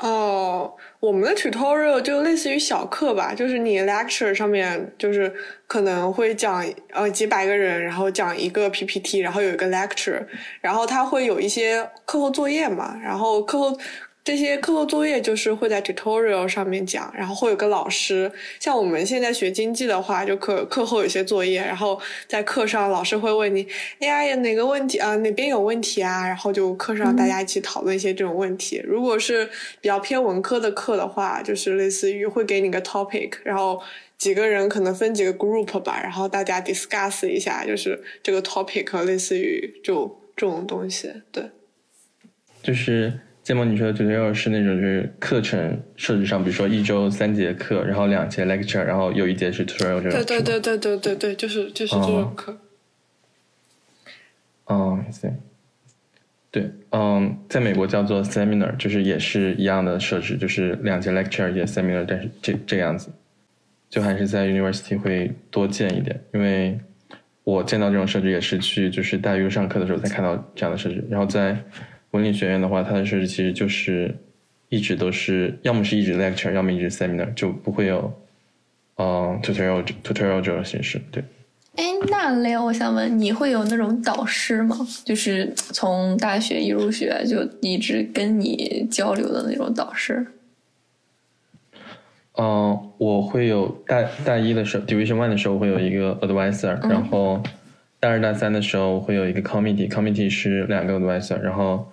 哦，我们的 tutorial 就类似于小课吧，就是你 lecture 上面就是可能会讲呃几百个人，然后讲一个 PPT，然后有一个 lecture，然后他会有一些课后作业嘛，然后课后。这些课后作业就是会在 tutorial 上面讲，然后会有个老师。像我们现在学经济的话，就课课后有些作业，然后在课上老师会问你，哎呀，哪个问题啊，哪边有问题啊？然后就课上大家一起讨论一些这种问题。如果是比较偏文科的课的话，就是类似于会给你个 topic，然后几个人可能分几个 group 吧，然后大家 discuss 一下，就是这个 topic 类似于就这种东西，对，就是。芥末你说的 tutorial 是那种就是课程设置上，比如说一周三节课，然后两节 lecture，然后有一节是 tutorial 这种。对对对对对对对，就是就是这种课。哦，行。对，嗯，在美国叫做 seminar，就是也是一样的设置，就是两节 lecture 一节 seminar，但是这这个样子，就还是在 university 会多见一点，因为我见到这种设置也是去就是大学上课的时候才看到这样的设置，然后在。文理学院的话，它的设置其实就是一直都是，要么是一直 lecture，要么一直 seminar，就不会有，嗯，tutorial tutorial 这种形式。对。哎，那 Leo，我想问，你会有那种导师吗？就是从大学一入学就一直跟你交流的那种导师？嗯，我会有大大一的时候，division one 的时候会有一个 advisor，然后大二大三的时候会有一个 committee，committee 是两个 advisor，然后。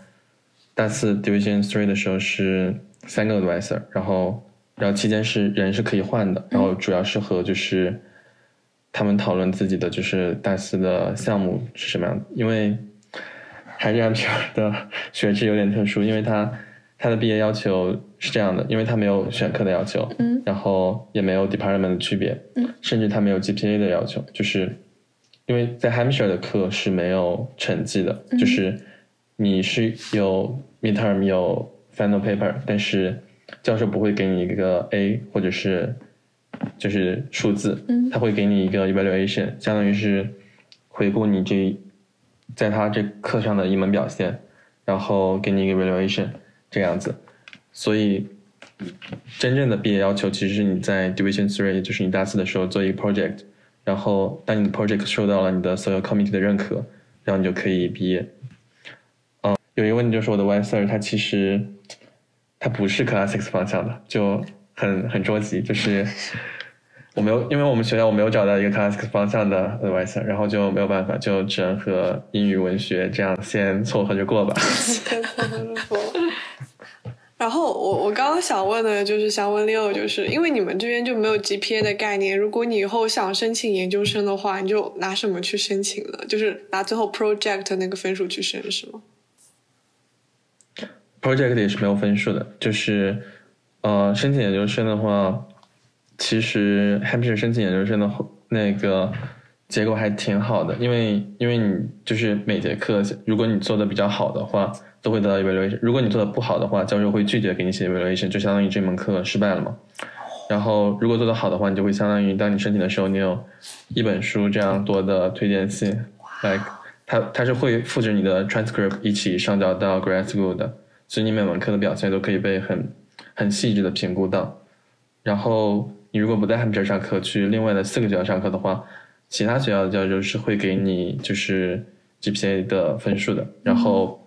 大四 Division Three 的时候是三个 advisor，然后然后期间是人是可以换的，然后主要是和就是他们讨论自己的就是大四的项目是什么样的，因为还是 M P R 的学制有点特殊，因为它它的毕业要求是这样的，因为它没有选课的要求，嗯，然后也没有 department 的区别，嗯，甚至它没有 G P A 的要求，就是因为在 Hampshire 的课是没有成绩的，就是。你是有 midterm 有 final paper，但是教授不会给你一个 A 或者是就是数字，他会给你一个 evaluation，相当于是回顾你这在他这课上的一门表现，然后给你一个 evaluation 这样子。所以真正的毕业要求其实是你在 division three，也就是你大四的时候做一个 project，然后当你的 project 受到了你的所有 committee 的认可，然后你就可以毕业。有一个问题就是我的 Y Sir 他其实他不是 Classics 方向的，就很很着急，就是我没有，因为我们学校我没有找到一个 Classics 方向的 Y Sir，然后就没有办法，就只能和英语文学这样先凑合着过吧。然后我我刚刚想问的就是想问 Leo，就是因为你们这边就没有 GPA 的概念，如果你以后想申请研究生的话，你就拿什么去申请呢？就是拿最后 project 那个分数去申是吗？project 也是没有分数的，就是，呃，申请研究生的话，其实 Hampshire 申请研究生的那个结果还挺好的，因为因为你就是每节课，如果你做的比较好的话，都会得到 evaluation；如果你做的不好的话，教授会拒绝给你写 evaluation，就相当于这门课失败了嘛。然后如果做的好的话，你就会相当于当你申请的时候，你有一本书这样多的推荐信，来，它它是会复制你的 transcript 一起上交到 grad school 的。所以你每门课的表现都可以被很很细致的评估到，然后你如果不在他们这儿上课，去另外的四个学校上课的话，其他学校的教授是会给你就是 GPA 的分数的，然后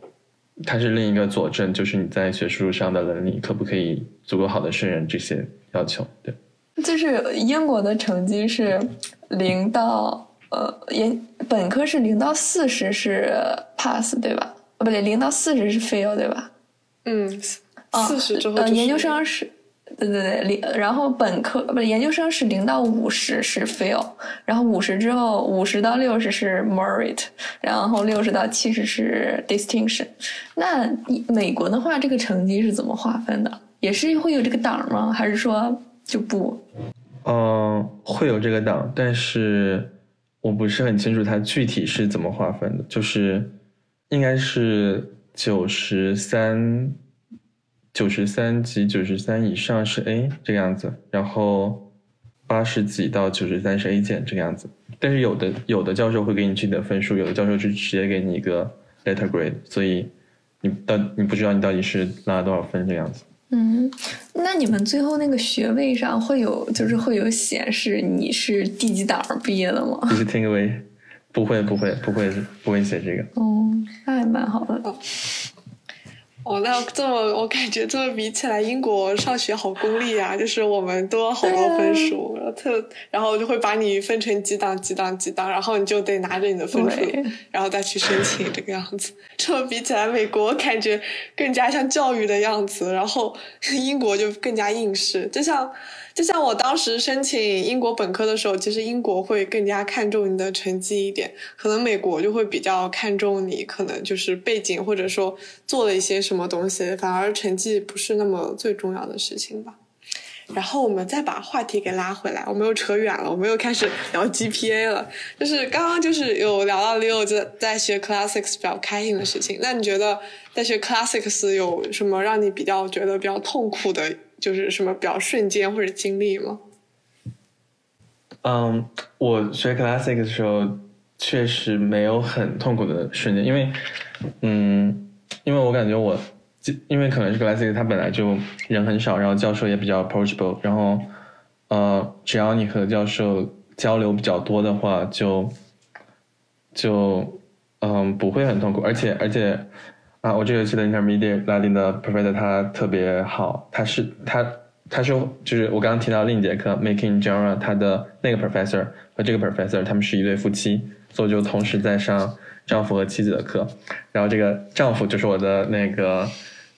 它是另一个佐证，就是你在学术上的能力可不可以足够好的胜任这些要求。对，就是英国的成绩是零到呃，研本科是零到四十是 pass 对吧？哦，不对，零到四十是 fail 对吧？嗯，四十之后呃，研究生是，对对对，零，然后本科不是研究生是零到五十是 fail，然后五十之后五十到六十是 merit，然后六十到七十是 distinction。那美国的话，这个成绩是怎么划分的？也是会有这个档吗？还是说就不？嗯，会有这个档，但是我不是很清楚它具体是怎么划分的，就是应该是九十三。九十三级、九十三以上是 A 这个样子，然后八十几到九十三是 A 减这个样子。但是有的有的教授会给你具体的分数，有的教授是直接给你一个 letter grade，所以你到你不知道你到底是拿了多少分这样子。嗯，那你们最后那个学位上会有就是会有显示你是第几档毕业的吗？就是 take away，不会不会不会不会写这个。哦，那还蛮好的。哦，那这么我感觉这么比起来，英国上学好功利啊！就是我们多好多分数，特然后就会把你分成几档几档几档，然后你就得拿着你的分数，然后再去申请这个样子。这么比起来，美国感觉更加像教育的样子，然后英国就更加应试，就像。就像我当时申请英国本科的时候，其实英国会更加看重你的成绩一点，可能美国就会比较看重你可能就是背景或者说做了一些什什么东西，反而成绩不是那么最重要的事情吧。然后我们再把话题给拉回来，我们又扯远了，我们又开始聊 GPA 了。就是刚刚就是有聊到 Leo 在在学 Classics 比较开心的事情，那你觉得在学 Classics 有什么让你比较觉得比较痛苦的？就是什么比较瞬间或者经历吗？嗯，我学 Classics 的时候确实没有很痛苦的瞬间，因为，嗯，因为我感觉我，因为可能是 classic 它本来就人很少，然后教授也比较 approachable，然后，呃，只要你和教授交流比较多的话，就，就，嗯，不会很痛苦，而且而且。啊，我这学期的 intermediate 拉丁的 professor 他特别好，他是他他是就是我刚刚提到另一节课 making genre 他的那个 professor 和这个 professor 他们是一对夫妻，所以就同时在上丈夫和妻子的课，然后这个丈夫就是我的那个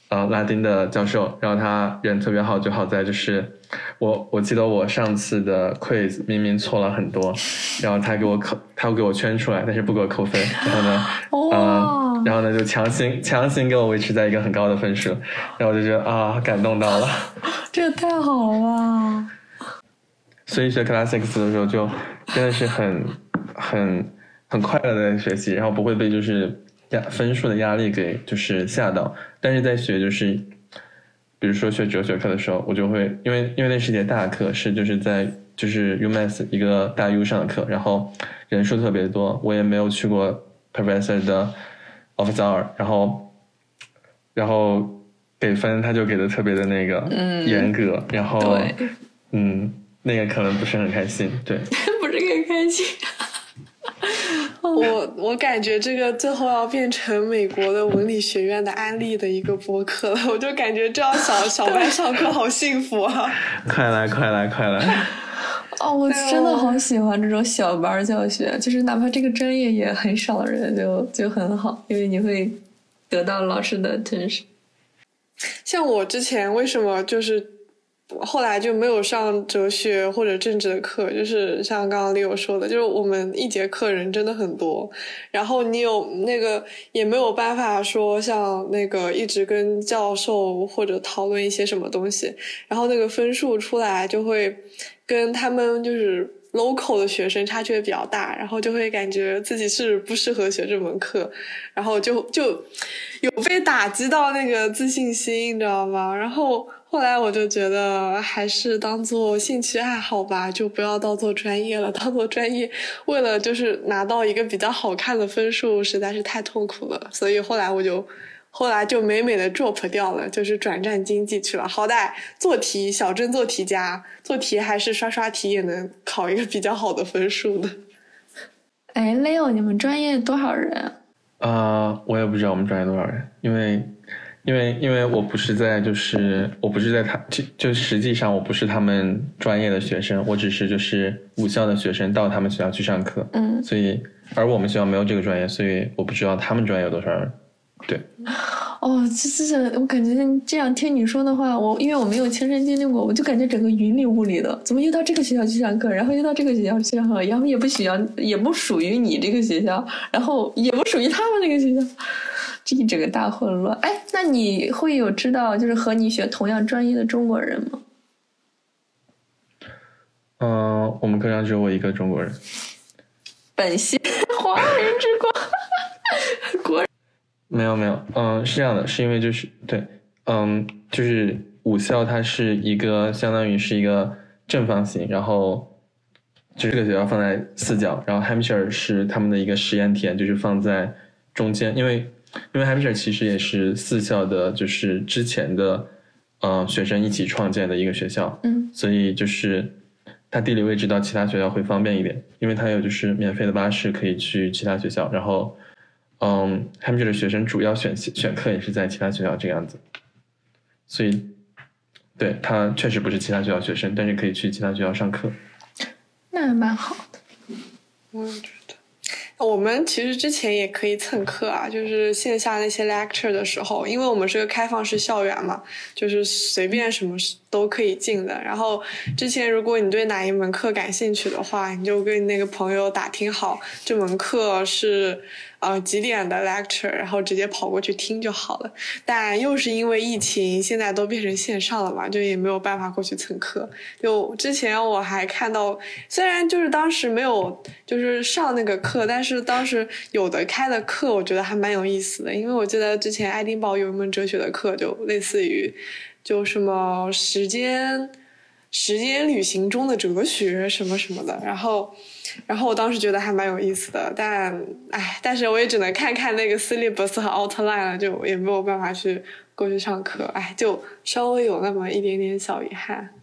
呃拉丁的教授，然后他人特别好，就好在就是我我记得我上次的 quiz 明明错了很多，然后他给我扣他给我圈出来，但是不给我扣分，然后呢，嗯。然后呢，就强行强行给我维持在一个很高的分数，然后我就觉得啊，感动到了，这太好了吧！所以学 classics 的时候就真的是很很很快乐的学习，然后不会被就是压分数的压力给就是吓到。但是在学就是，比如说学哲学课的时候，我就会因为因为那是节大课，是就是在就是 UMass 一个大 U 上的课，然后人数特别多，我也没有去过 professor 的。office hour，然后，然后给分他就给的特别的那个严格，然后，嗯，那个可能不是很开心，对，不是很开心。我我感觉这个最后要变成美国的文理学院的安利的一个播客了，我就感觉这样小小班上课好幸福啊！快来快来快来！哦，我真的好喜欢这种小班教学，就是哪怕这个专业也很少人，就就很好，因为你会得到老师的 attention。像我之前为什么就是后来就没有上哲学或者政治的课，就是像刚刚 Leo 说的，就是我们一节课人真的很多，然后你有那个也没有办法说像那个一直跟教授或者讨论一些什么东西，然后那个分数出来就会。跟他们就是 local 的学生差距比较大，然后就会感觉自己是不适合学这门课，然后就就有被打击到那个自信心，你知道吗？然后后来我就觉得还是当做兴趣爱好吧，就不要当做专业了。当做专业，为了就是拿到一个比较好看的分数，实在是太痛苦了。所以后来我就。后来就美美的 drop 掉了，就是转战经济去了。好歹做题，小镇做题家，做题还是刷刷题也能考一个比较好的分数的。哎，Leo，你们专业多少人？啊，我也不知道我们专业多少人，因为因为因为我不是在就是我不是在他就就实际上我不是他们专业的学生，我只是就是武校的学生到他们学校去上课，嗯，所以而我们学校没有这个专业，所以我不知道他们专业有多少人。对，哦，这这是我感觉这样听你说的话，我因为我没有亲身经历过，我就感觉整个云里雾里的，怎么又到这个学校去上课，然后又到这个学校去上课，然后也不需要，也不属于你这个学校，然后也不属于他们那个学校，这一整个大混乱。哎，那你会有知道就是和你学同样专业的中国人吗？嗯、我们课上只有我一个中国人。本系华人之光，国人没有没有，嗯，是这样的，是因为就是对，嗯，就是武校它是一个相当于是一个正方形，然后就这个学校放在四角，然后 Hampshire 是他们的一个实验田，就是放在中间，因为因为 Hampshire 其实也是四校的，就是之前的呃学生一起创建的一个学校，嗯所以就是它地理位置到其他学校会方便一点，因为它有就是免费的巴士可以去其他学校，然后，嗯，，Hamshire 的学生主要选选课也是在其他学校这样子，所以，对他确实不是其他学校学生，但是可以去其他学校上课。那还蛮好的。我也觉得，我们其实之前也可以蹭课啊，就是线下那些 lecture 的时候，因为我们是个开放式校园嘛，就是随便什么都可以进的。然后之前如果你对哪一门课感兴趣的话，你就跟那个朋友打听好这门课是呃几点的 lecture，然后直接跑过去听就好了。但又是因为疫情，现在都变成线上了嘛，就也没有办法过去蹭课。就之前我还看到，虽然就是当时没有就是上那个课，但是当时有的开的课，我觉得还蛮有意思的。因为我记得之前爱丁堡有一门哲学的课，就类似于就什么时间时间旅行中的哲学什么什么的，然后。然后我当时觉得还蛮有意思的，但哎，但是我也只能看看那个 syllabus 和 outline 了，就也没有办法去过去上课，哎，就稍微有那么一点点小遗憾。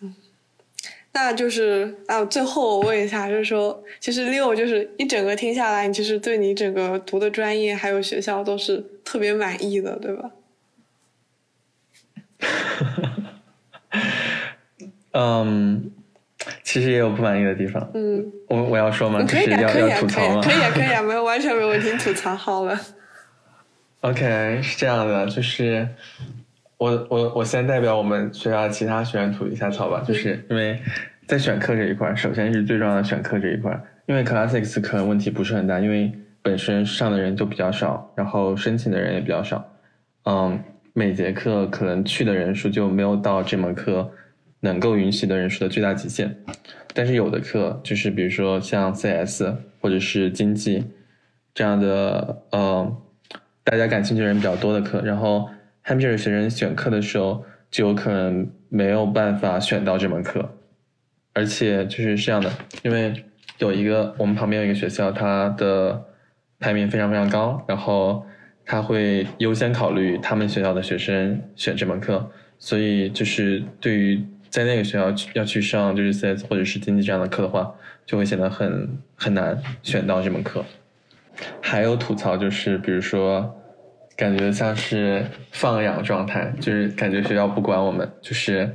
嗯，那就是啊，最后我问一下，就是说，其实六就是一整个听下来，你其实对你整个读的专业还有学校都是特别满意的，对吧？嗯，其实也有不满意的地方。嗯，我我要说吗？就是要啊，要吐槽吗？可以啊，可以啊，没有完全没有问题，吐槽好了。OK，是这样的，就是我我我先代表我们学校其他学员吐一下槽吧，就是因为在选课这一块，首先是最重要的选课这一块，因为 Classics 可能问题不是很大，因为本身上的人就比较少，然后申请的人也比较少，嗯，每节课可能去的人数就没有到这门课能够允许的人数的最大极限，但是有的课就是比如说像 CS 或者是经济这样的，呃，大家感兴趣的人比较多的课，然后 Hampshire 学生选课的时候就有可能没有办法选到这门课，而且就是这样的，因为有一个我们旁边有一个学校，它的排名非常非常高，然后他会优先考虑他们学校的学生选这门课，所以就是对于在那个学校去要去上就是 CS 或者是经济这样的课的话，就会显得很很难选到这门课。还有吐槽就是，比如说，感觉像是放养状态，就是感觉学校不管我们，就是，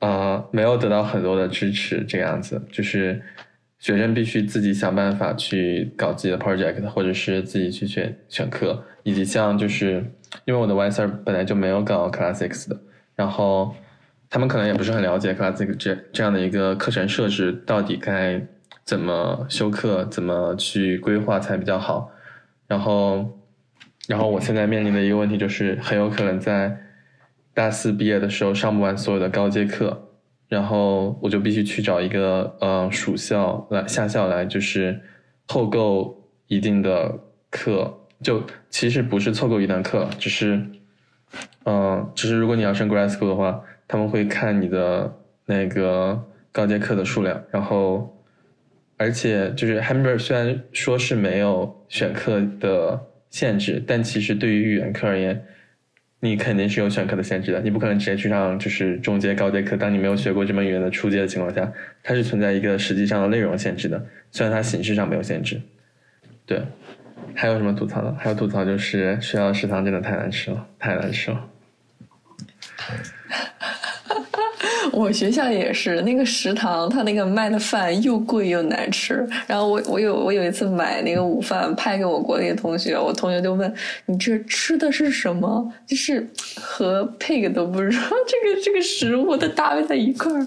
呃，没有得到很多的支持，这个样子，就是学生必须自己想办法去搞自己的 project，或者是自己去选选课，以及像就是因为我的 Y s r 本来就没有搞 Classics 的，然后他们可能也不是很了解 Classic 这这样的一个课程设置到底该怎么修课，怎么去规划才比较好。然后，然后我现在面临的一个问题就是，很有可能在大四毕业的时候上不完所有的高阶课，然后我就必须去找一个呃属校来下校来，就是凑够一定的课。就其实不是凑够一定的课，只是，嗯、只是如果你要升 grad school 的话，他们会看你的那个高阶课的数量，然后。而且就是 Hamburg 虽然说是没有选课的限制，但其实对于语言课而言，你肯定是有选课的限制的。你不可能直接去上就是中阶、高阶课。当你没有学过这门语言的初阶的情况下，它是存在一个实际上的内容限制的，虽然它形式上没有限制。对，还有什么吐槽的？还有吐槽就是学校食堂真的太难吃了，太难吃了。我学校也是，那个食堂他那个卖的饭又贵又难吃。然后我我有我有一次买那个午饭拍给我国内同学，我同学就问你这吃的是什么？就是和 pig 都不知道 这个这个食物它搭配在一块儿。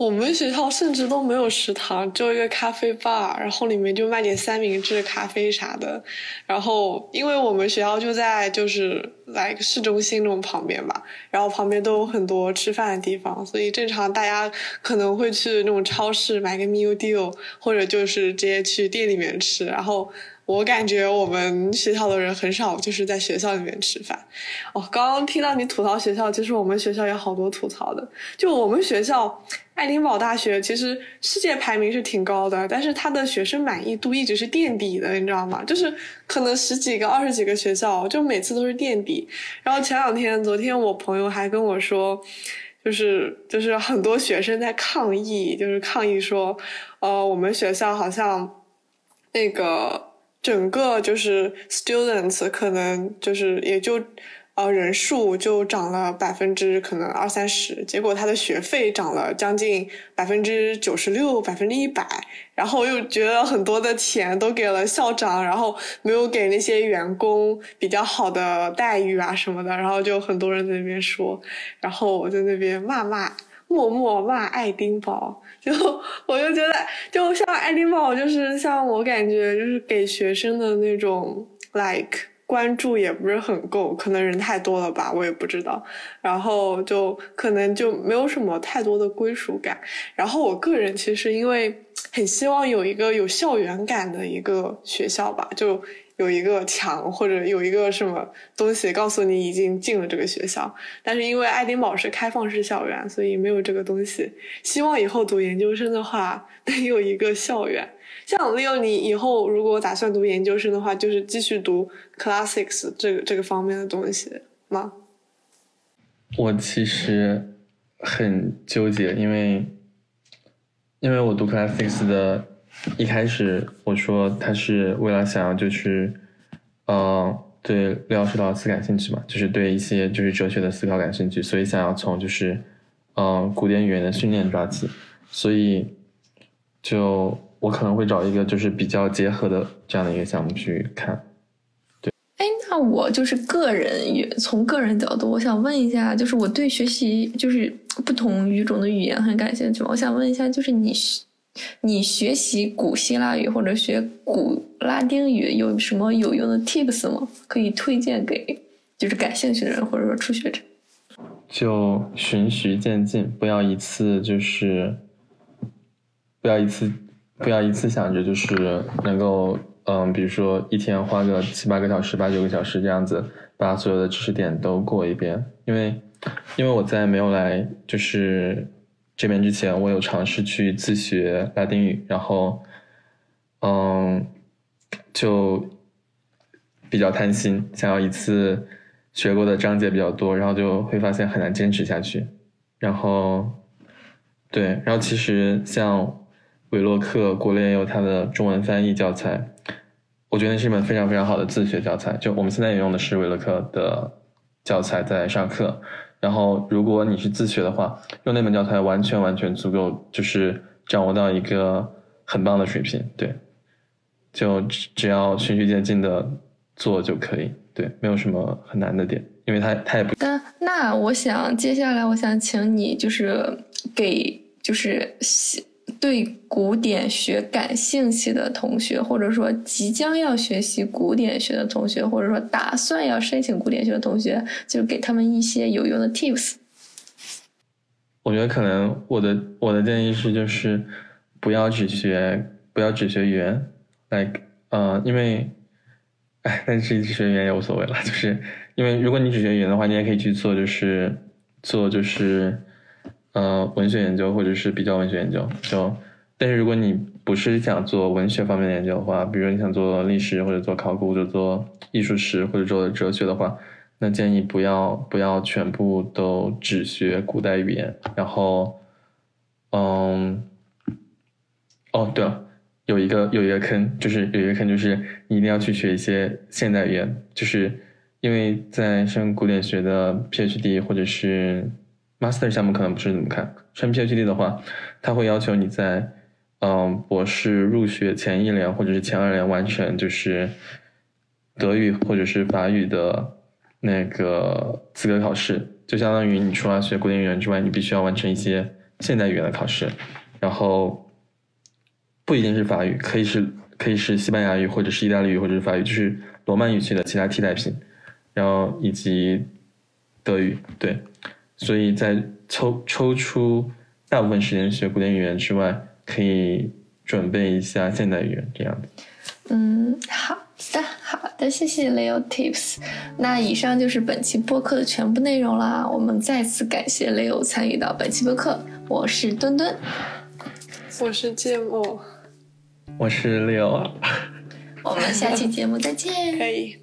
我们学校甚至都没有食堂，只有一个咖啡吧，然后里面就卖点三明治、咖啡啥的。然后，因为我们学校就在就是来市中心那种旁边吧，然后旁边都有很多吃饭的地方，所以正常大家可能会去那种超市买个 meal deal，或者就是直接去店里面吃。然后。我感觉我们学校的人很少，就是在学校里面吃饭。哦，刚刚听到你吐槽学校，其实我们学校有好多吐槽的。就我们学校，爱丁堡大学其实世界排名是挺高的，但是它的学生满意度一直是垫底的，你知道吗？就是可能十几个、二十几个学校，就每次都是垫底。然后前两天，昨天我朋友还跟我说，就是就是很多学生在抗议，就是抗议说，呃，我们学校好像那个。整个就是 students 可能就是也就，呃人数就涨了百分之可能二三十，结果他的学费涨了将近百分之九十六百分之一百，然后又觉得很多的钱都给了校长，然后没有给那些员工比较好的待遇啊什么的，然后就很多人在那边说，然后我在那边骂骂。默默骂爱丁堡，就我就觉得，就像爱丁堡，就是像我感觉，就是给学生的那种 like 关注也不是很够，可能人太多了吧，我也不知道。然后就可能就没有什么太多的归属感。然后我个人其实因为很希望有一个有校园感的一个学校吧，就。有一个墙或者有一个什么东西告诉你已经进了这个学校，但是因为爱丁堡是开放式校园，所以没有这个东西。希望以后读研究生的话能有一个校园。像 Leo，你以后如果打算读研究生的话，就是继续读 classics 这个这个方面的东西吗？我其实很纠结，因为因为我读 classics 的。一开始我说他是为了想要就是，呃，对廖史劳斯感兴趣嘛，就是对一些就是哲学的思考感兴趣，所以想要从就是，呃，古典语言的训练抓起，所以就我可能会找一个就是比较结合的这样的一个项目去看。对，哎，那我就是个人也从个人角度，我想问一下，就是我对学习就是不同语种的语言很感兴趣，我想问一下，就是你。你学习古希腊语或者学古拉丁语有什么有用的 tips 吗？可以推荐给就是感兴趣的人或者说初学者？就循序渐进，不要一次就是不要一次不要一次想着就是能够嗯，比如说一天花个七八个小时、八九个小时这样子把所有的知识点都过一遍，因为因为我在没有来就是。这边之前我有尝试去自学拉丁语，然后，嗯，就比较贪心，想要一次学过的章节比较多，然后就会发现很难坚持下去。然后，对，然后其实像韦洛克，国内也有他的中文翻译教材，我觉得是一本非常非常好的自学教材。就我们现在也用的是韦洛克的教材在上课。然后，如果你是自学的话，用那本教材完全完全足够，就是掌握到一个很棒的水平。对，就只要循序渐进的做就可以。对，没有什么很难的点，因为它它也不。那那我想接下来我想请你就是给就是对古典学感兴趣的同学，或者说即将要学习古典学的同学，或者说打算要申请古典学的同学，就给他们一些有用的 tips。我觉得可能我的我的建议是，就是不要只学不要只学语言，like 呃，因为哎，但是只学语言也无所谓了，就是因为如果你只学语言的话，你也可以去做，就是做就是。呃，文学研究或者是比较文学研究，就但是如果你不是想做文学方面的研究的话，比如你想做历史或者做考古或者做艺术史或者做哲学的话，那建议不要不要全部都只学古代语言。然后，嗯，哦对了，有一个有一个坑，就是有一个坑，就是你一定要去学一些现代语言，就是因为在上古典学的 PhD 或者是 Master 项目可能不是怎么看，上 PhD 的话，他会要求你在嗯博士入学前一年或者是前二年完成就是德语或者是法语的那个资格考试，就相当于你除了学古典语言之外，你必须要完成一些现代语言的考试，然后。不一定是法语，可以是可以是西班牙语，或者是意大利语，或者是法语，就是罗曼语系的其他替代品，然后以及德语，对，所以在抽抽出大部分时间学古典语言之外，可以准备一下现代语言这样子。嗯，好的，好的，谢谢 Leo Tips。那以上就是本期播客的全部内容啦。我们再次感谢 Leo 参与到本期播客。我是墩墩，我是芥末。我是 Leo 我们下期节目再见。可以。